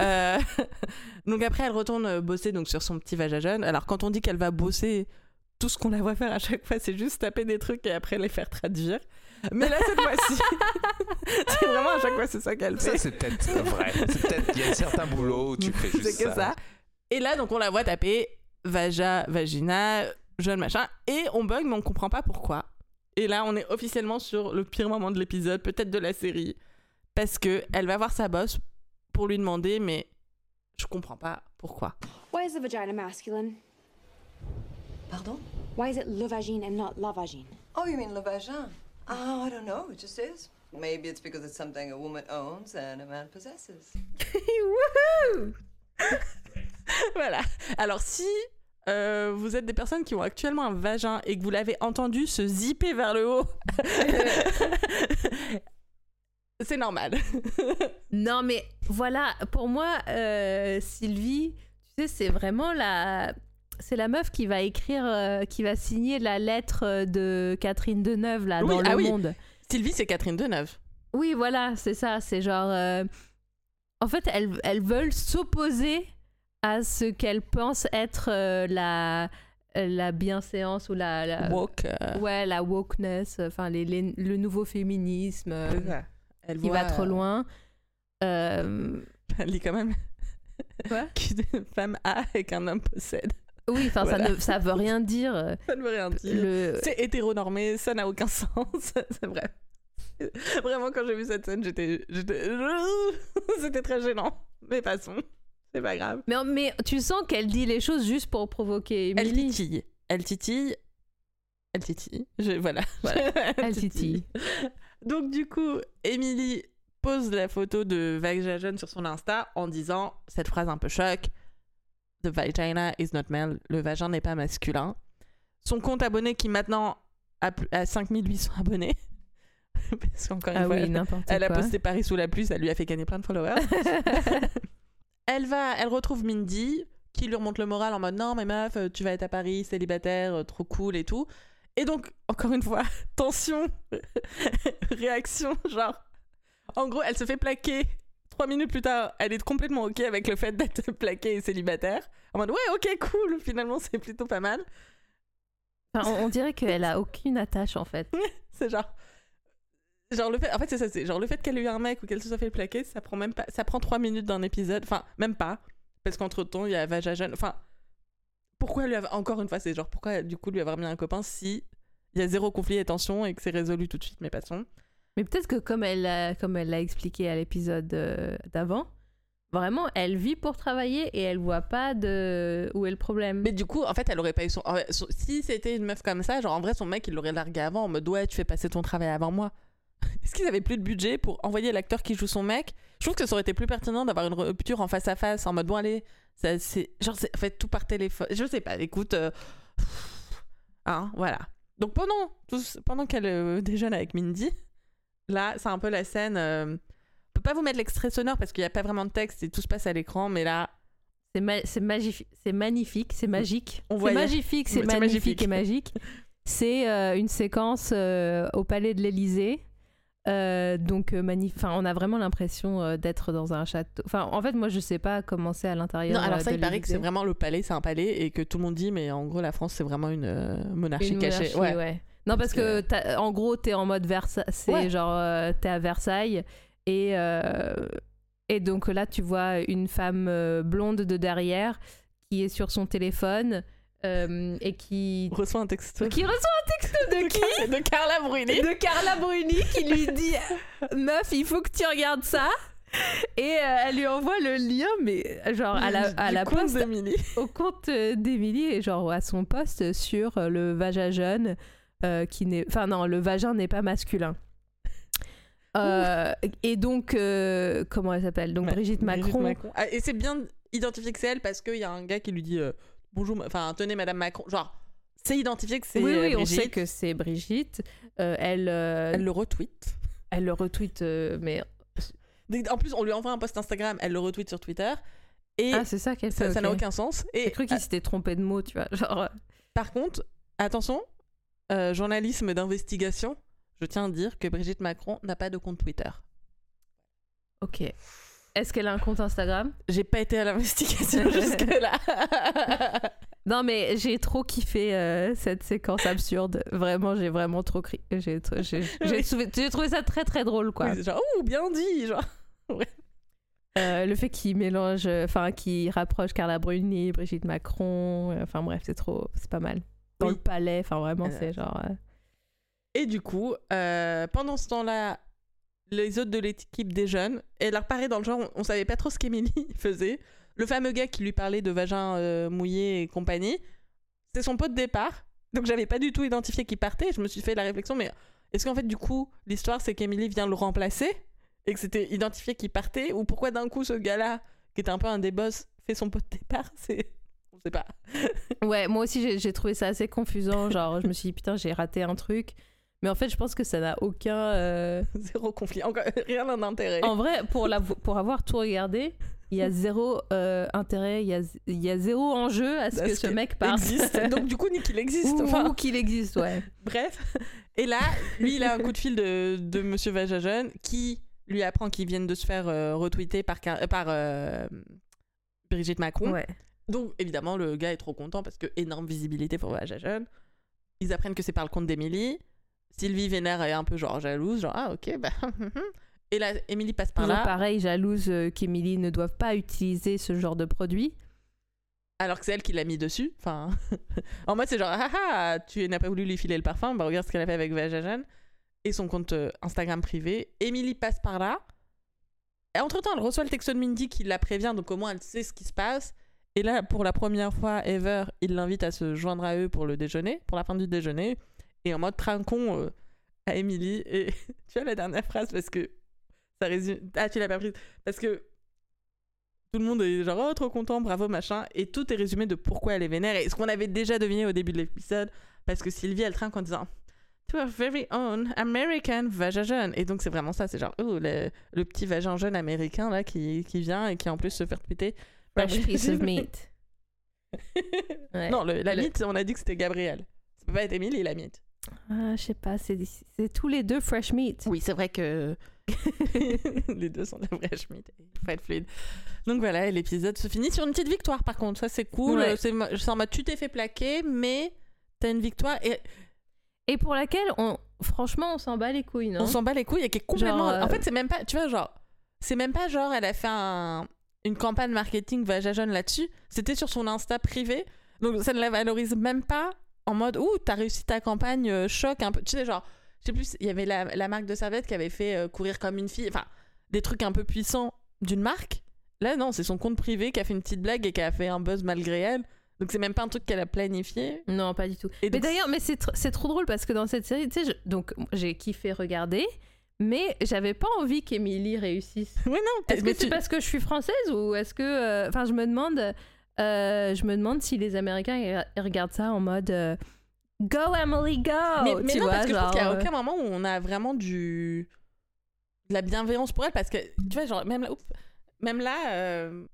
[SPEAKER 3] Euh, donc après, elle retourne euh, bosser donc sur son petit vagin. Alors quand on dit qu'elle va bosser, tout ce qu'on la voit faire à chaque fois, c'est juste taper des trucs et après les faire traduire. Mais là, cette fois-ci, c'est vraiment à chaque fois, c'est ça qu'elle fait.
[SPEAKER 4] Ça, c'est peut-être vrai. C'est peut-être qu'il y a certains boulots où tu fais juste
[SPEAKER 3] C'est que ça. Et là, donc, on la voit taper vaja, vagina, jeune machin, et on bug, mais on comprend pas pourquoi. Et là, on est officiellement sur le pire moment de l'épisode, peut-être de la série, parce que elle va voir sa boss pour lui demander, mais je comprends pas pourquoi.
[SPEAKER 6] Why is the vagina masculine?
[SPEAKER 5] Pardon?
[SPEAKER 6] Why is it le vagine and not la vagine?
[SPEAKER 5] Oh, you mean le vagin? Oh, I don't know. It just is. Maybe it's because it's something a woman owns and a man possesses.
[SPEAKER 2] Wouhou
[SPEAKER 3] voilà. Alors, si euh, vous êtes des personnes qui ont actuellement un vagin et que vous l'avez entendu se zipper vers le haut, c'est normal.
[SPEAKER 2] Non, mais voilà, pour moi, euh, Sylvie, tu sais, c'est vraiment la. C'est la meuf qui va écrire, euh, qui va signer la lettre de Catherine Deneuve, là,
[SPEAKER 3] Oui,
[SPEAKER 2] dans
[SPEAKER 3] ah
[SPEAKER 2] Le
[SPEAKER 3] oui.
[SPEAKER 2] Monde.
[SPEAKER 3] Sylvie, c'est Catherine Deneuve.
[SPEAKER 2] Oui, voilà, c'est ça. C'est genre. euh, En fait, elles, elles veulent s'opposer à ce qu'elles pensent être euh, la, la bienséance ou la. la-
[SPEAKER 3] Woke. euh,
[SPEAKER 2] Ouais, la wokeness, enfin, les, les- le nouveau féminisme euh,
[SPEAKER 3] c'est ça. Elle
[SPEAKER 2] qui va trop
[SPEAKER 3] euh,
[SPEAKER 2] loin. Euh,
[SPEAKER 3] Elle dit quand même
[SPEAKER 2] Quoi?
[SPEAKER 3] qu'une femme a et qu'un homme possède.
[SPEAKER 2] Oui, enfin,
[SPEAKER 3] Voilà.
[SPEAKER 2] ça, ne, ça veut rien dire. euh,
[SPEAKER 3] Ça ne veut rien dire.
[SPEAKER 2] Le...
[SPEAKER 3] C'est hétéronormé, ça n'a aucun sens. c'est vrai. Vraiment, quand j'ai vu cette scène, j'étais. C'était très gênant. Mais passons. C'est pas grave.
[SPEAKER 2] Mais, mais tu sens qu'elle dit les choses juste pour provoquer
[SPEAKER 3] Elle titille. Elle titille. Elle titille. Je, voilà.
[SPEAKER 2] Voilà. Elle titille.
[SPEAKER 3] Donc, du coup, Emily pose la photo de Vagjajon sur son Insta en disant cette phrase un peu choc The vagina is not male. Le vagin n'est pas masculin. Son compte abonné qui maintenant a, a 5800 abonnés. Parce qu'encore une
[SPEAKER 2] Ah
[SPEAKER 3] fois,
[SPEAKER 2] oui,
[SPEAKER 3] elle, a posté Paris sous la pluie, ça lui a fait gagner plein de followers. elle va, elle retrouve Mindy qui lui remonte le moral en mode non mais meuf, tu vas être à Paris, célibataire, euh, trop cool et tout. Et donc encore une fois, tension, réaction, genre en gros elle se fait plaquer. Trois minutes plus tard, elle est complètement ok avec le fait d'être plaquée et célibataire. En mode ouais ok cool, finalement c'est plutôt pas mal.
[SPEAKER 2] Enfin, on, on dirait qu'elle a aucune attache en fait.
[SPEAKER 3] C'est genre. Genre le fait, en fait c'est ça, c'est genre le fait qu'elle ait eu un mec ou qu'elle se soit fait plaquer, ça prend même pas, ça prend trois minutes d'un épisode, enfin même pas, parce qu'entre temps il y a Vajajan, enfin pourquoi lui avoir, encore une fois c'est genre pourquoi du coup lui avoir mis un copain si il y a zéro conflit et tension et que c'est résolu tout de suite, mais passons.
[SPEAKER 2] Mais peut-être que comme elle l'a comme elle l'a expliqué à l'épisode euh, d'avant, vraiment elle vit pour travailler et elle voit pas de où est le problème.
[SPEAKER 3] Mais du coup en fait elle aurait pas eu son- si c'était une meuf comme ça, genre en vrai son mec il l'aurait largué avant en mode ouais tu fais passer ton travail avant moi. Est-ce qu'ils avaient plus de budget pour envoyer l'acteur qui joue son mec Je trouve que ça aurait été plus pertinent d'avoir une rupture en face à face, en mode bon allez, ça, c'est genre c'est fait tout par téléphone. Je sais pas, écoute, euh, hein, voilà. Donc pendant pendant qu'elle euh, déjeune avec Mindy, là c'est un peu la scène. euh, on peut pas vous mettre l'extrait sonore parce qu'il y a pas vraiment de texte et tout se passe à l'écran, mais là
[SPEAKER 2] C'est ma- c'est magnifique, c'est magique.
[SPEAKER 3] On
[SPEAKER 2] C'est magnifique, c'est
[SPEAKER 3] Ouais, c'est
[SPEAKER 2] magnifique
[SPEAKER 3] magnifique.
[SPEAKER 2] et magique. C'est euh, une séquence au palais de l'Élysée. Euh, donc euh, on a vraiment l'impression euh, d'être dans un château. Enfin, en fait, moi, je sais pas comment c'est à l'intérieur.
[SPEAKER 3] Non, alors ça, il paraît que c'est vraiment le palais, c'est un palais, et que tout le monde dit, mais en gros, la France, c'est vraiment une monarchie
[SPEAKER 2] Une
[SPEAKER 3] cachée.
[SPEAKER 2] monarchie, ouais. Non, parce,
[SPEAKER 3] Parce
[SPEAKER 2] que,
[SPEAKER 3] que-
[SPEAKER 2] en gros, t'es en mode Versailles. C'est
[SPEAKER 3] Ouais.
[SPEAKER 2] genre, euh, t'es à Versailles. Et, euh, et donc là, tu vois une femme blonde de derrière qui est sur son téléphone euh, et qui.
[SPEAKER 3] Reçoit un texto.
[SPEAKER 2] Qui reçoit texto de qui
[SPEAKER 3] de, de Carla Bruni.
[SPEAKER 2] de Carla Bruni qui lui dit Meuf, il faut que tu regardes ça. Et euh, elle lui envoie le lien, mais genre à la, à la
[SPEAKER 3] compte
[SPEAKER 2] poste, au compte euh, d'Émilie, et genre à son poste sur euh, le vagin jeune, euh, qui n'est. Enfin, non, le vagin n'est pas masculin. Euh, et donc, comment elle s'appelle? Donc
[SPEAKER 3] Ma-
[SPEAKER 2] Brigitte Macron.
[SPEAKER 3] Ah, et c'est bien identifié que c'est elle parce qu'il y a un gars qui lui dit bonjour, enfin tenez Madame Macron. Genre, c'est identifié que c'est
[SPEAKER 2] Oui, oui, on
[SPEAKER 3] Brigitte.
[SPEAKER 2] sait que c'est Brigitte. Euh, elle, euh,
[SPEAKER 3] Elle le retweet.
[SPEAKER 2] elle le retweet, euh, mais
[SPEAKER 3] En plus, on lui envoie un post Instagram, elle le retweet sur Twitter. Et
[SPEAKER 2] ah, c'est ça qu'elle fait.
[SPEAKER 3] ça n'a aucun sens.
[SPEAKER 2] J'ai
[SPEAKER 3] Et
[SPEAKER 2] cru qu'il s'était trompé de mot, tu vois. Genre,
[SPEAKER 3] par contre, attention, journalisme d'investigation, je tiens à dire que Brigitte Macron n'a pas de compte Twitter.
[SPEAKER 2] ok. Est-ce qu'elle a un compte Instagram?
[SPEAKER 3] J'ai pas été à l'investigation jusque-là.
[SPEAKER 2] Non, mais j'ai trop kiffé euh, cette séquence absurde. Vraiment, j'ai vraiment trop crié. J'ai tr-
[SPEAKER 3] Oui.
[SPEAKER 2] trouvé, ça très très drôle, quoi.
[SPEAKER 3] Oui, c'est genre, ouh, bien dit, genre.
[SPEAKER 2] Euh, le fait qu'il mélange, enfin, qu'il rapproche Carla Bruni, Brigitte Macron. euh, Enfin, bref, c'est trop, c'est pas mal. Dans
[SPEAKER 3] Oui.
[SPEAKER 2] le palais, enfin, vraiment, c'est genre.
[SPEAKER 3] Et du coup, euh, pendant ce temps-là, les autres de l'équipe déjeunent. Et elle leur paraît dans le genre, on, on savait pas trop ce qu'Emily faisait. Le fameux gars qui lui parlait de vagin euh, mouillé et compagnie, c'est son pot de départ. Donc j'avais pas du tout identifié qu'il partait. Je me suis fait la réflexion, mais est-ce qu'en fait, du coup, l'histoire, c'est qu'Emily vient le remplacer et que c'était identifié qu'il partait? Ou pourquoi d'un coup, ce gars-là, qui était un peu un des boss, fait son pot de départ? C'est. On sait pas.
[SPEAKER 2] Ouais, moi aussi, j'ai- j'ai trouvé ça assez confusant. Genre, je me suis dit, putain, j'ai raté un truc. Mais en fait, je pense que ça n'a aucun. euh,
[SPEAKER 3] Zéro conflit. Encore rien d'intérêt.
[SPEAKER 2] En vrai, pour, la, pour avoir tout regardé, il y a zéro euh, intérêt, il y a, il y a zéro enjeu à ce que
[SPEAKER 3] ce qu'il
[SPEAKER 2] mec parte.
[SPEAKER 3] existe. Donc du coup, ni qu'il existe.
[SPEAKER 2] Ou,
[SPEAKER 3] Enfin,
[SPEAKER 2] ou qu'il existe, ouais.
[SPEAKER 3] bref. Et là, lui, il a un coup de fil de, de Monsieur Vajajeune qui lui apprend qu'ils viennent de se faire euh, retweeter par, euh, par euh, Brigitte Macron.
[SPEAKER 2] ouais.
[SPEAKER 3] Donc évidemment, le gars est trop content parce que énorme visibilité pour Vajajeune. Ils apprennent que c'est par le compte d'Émilie. Sylvie Vénère est un peu genre jalouse, genre ah ok, bah. Et là, Émilie passe par là.
[SPEAKER 2] pareil, jalouse euh, qu'Emily ne doive pas utiliser ce genre de produit.
[SPEAKER 3] Alors que c'est elle qui l'a mis dessus. Enfin, en mode, c'est genre, ah ah, tu n'as pas voulu lui filer le parfum, bah regarde ce qu'elle a fait avec Vajajan. Et son compte euh, Instagram privé. Émilie passe par là. Et entre-temps, elle reçoit le texto de Mindy qui la prévient, donc au moins elle sait ce qui se passe. Et là, pour la première fois ever, il l'invite à se joindre à eux pour le déjeuner, pour la fin du déjeuner. Et en mode trincon euh, à Émilie. Et tu as la dernière phrase parce que ça résume. Ah, tu l'as pas prise. Parce que tout le monde est genre oh trop content bravo machin et tout est résumé de pourquoi elle est vénère et ce qu'on avait déjà deviné au début de l'épisode parce que Sylvie elle trinque en disant to a very own American vagin et donc c'est vraiment ça c'est genre oh le, le petit vagin jeune américain là qui, qui vient et qui en plus se fait tweeter par
[SPEAKER 2] Fresh piece of meat. Ouais.
[SPEAKER 3] non le- la
[SPEAKER 2] Le-
[SPEAKER 3] mythe on a dit que c'était Gabriel ça peut pas être Émilie la mythe
[SPEAKER 2] Ah, je sais pas, c'est c'est tous les deux fresh meat.
[SPEAKER 3] oui c'est vrai que les deux sont de la vraie schmidt il faut être fluide. Donc voilà l'épisode se finit sur une petite victoire par contre. Ça c'est cool.
[SPEAKER 2] Ouais.
[SPEAKER 3] c'est mode tu t'es fait plaquer mais t'as une victoire et
[SPEAKER 2] Et pour laquelle, on, franchement, on s'en bat les couilles, non?
[SPEAKER 3] On s'en bat les couilles et qui est complètement
[SPEAKER 2] Genre, euh,
[SPEAKER 3] en fait c'est même pas tu vois genre c'est même pas genre elle a fait un- une campagne marketing Vajajeune là-dessus. C'était sur son Insta privé. Donc ça ne la valorise même pas en mode ouh t'as réussi ta campagne euh, choc un peu. Tu sais genre sais plus il y avait la, la marque de serviettes qui avait fait euh, courir comme une fille enfin des trucs un peu puissants d'une marque là non c'est son compte privé qui a fait une petite blague et qui a fait un buzz malgré elle donc c'est même pas un truc qu'elle a planifié
[SPEAKER 2] Non, pas du tout.
[SPEAKER 3] et
[SPEAKER 2] Mais d'ailleurs, mais c'est tr- c'est trop drôle parce que dans cette série, tu sais, je- donc j'ai kiffé regarder, mais j'avais pas envie qu'Emily réussisse.
[SPEAKER 3] oui non
[SPEAKER 2] Est-ce que c'est
[SPEAKER 3] tu-
[SPEAKER 2] parce que je suis française ou est-ce que, euh, enfin, je me demande, euh, je me demande si les Américains ils regardent ça en mode euh, Go Emily go.
[SPEAKER 3] mais, mais
[SPEAKER 2] tu
[SPEAKER 3] non,
[SPEAKER 2] vois,
[SPEAKER 3] parce que je
[SPEAKER 2] genre,
[SPEAKER 3] pense qu'il n'y a
[SPEAKER 2] euh,
[SPEAKER 3] aucun moment où on a vraiment du de la bienveillance pour elle parce que tu vois genre même là, même là euh,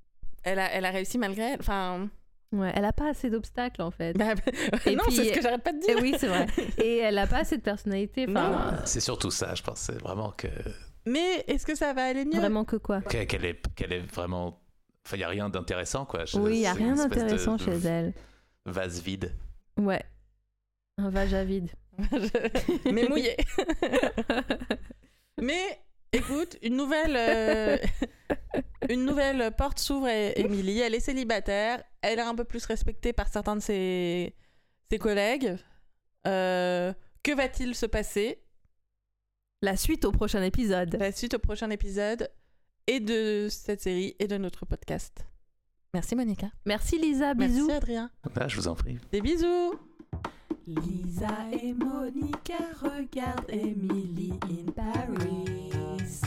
[SPEAKER 3] elle a elle a réussi malgré elle enfin
[SPEAKER 2] ouais, elle a pas assez d'obstacles en fait.
[SPEAKER 3] bah,
[SPEAKER 2] Et
[SPEAKER 3] non
[SPEAKER 2] puis-
[SPEAKER 3] c'est ce que j'arrête pas de
[SPEAKER 2] Et
[SPEAKER 3] dire
[SPEAKER 2] oui, c'est vrai. Et elle a pas assez de personnalité. Enfin,
[SPEAKER 4] C'est surtout ça, je pense. C'est vraiment que
[SPEAKER 3] mais est-ce que ça va aller mieux?
[SPEAKER 2] Vraiment que quoi?
[SPEAKER 4] Que- qu'elle est, qu'elle est vraiment. Enfin, il n'y a rien d'intéressant, quoi. Je-
[SPEAKER 2] Oui, il y a rien
[SPEAKER 4] de
[SPEAKER 2] d'intéressant chez elle.
[SPEAKER 4] Vase vide.
[SPEAKER 2] Ouais. Un vage à vide.
[SPEAKER 3] mais mouillé mais écoute une nouvelle euh, une nouvelle porte s'ouvre à Émilie elle est célibataire elle est un peu plus respectée par certains de ses ses collègues Euh, que va-t-il se passer?
[SPEAKER 2] La suite au prochain épisode.
[SPEAKER 3] la suite au prochain épisode et de cette série et de notre podcast. Merci Monica.
[SPEAKER 2] Merci Lisa, bisous.
[SPEAKER 3] Merci Adrien.
[SPEAKER 4] Ah, je vous en prie.
[SPEAKER 3] Des bisous.
[SPEAKER 1] Lisa et Monica regardent Emily in Paris.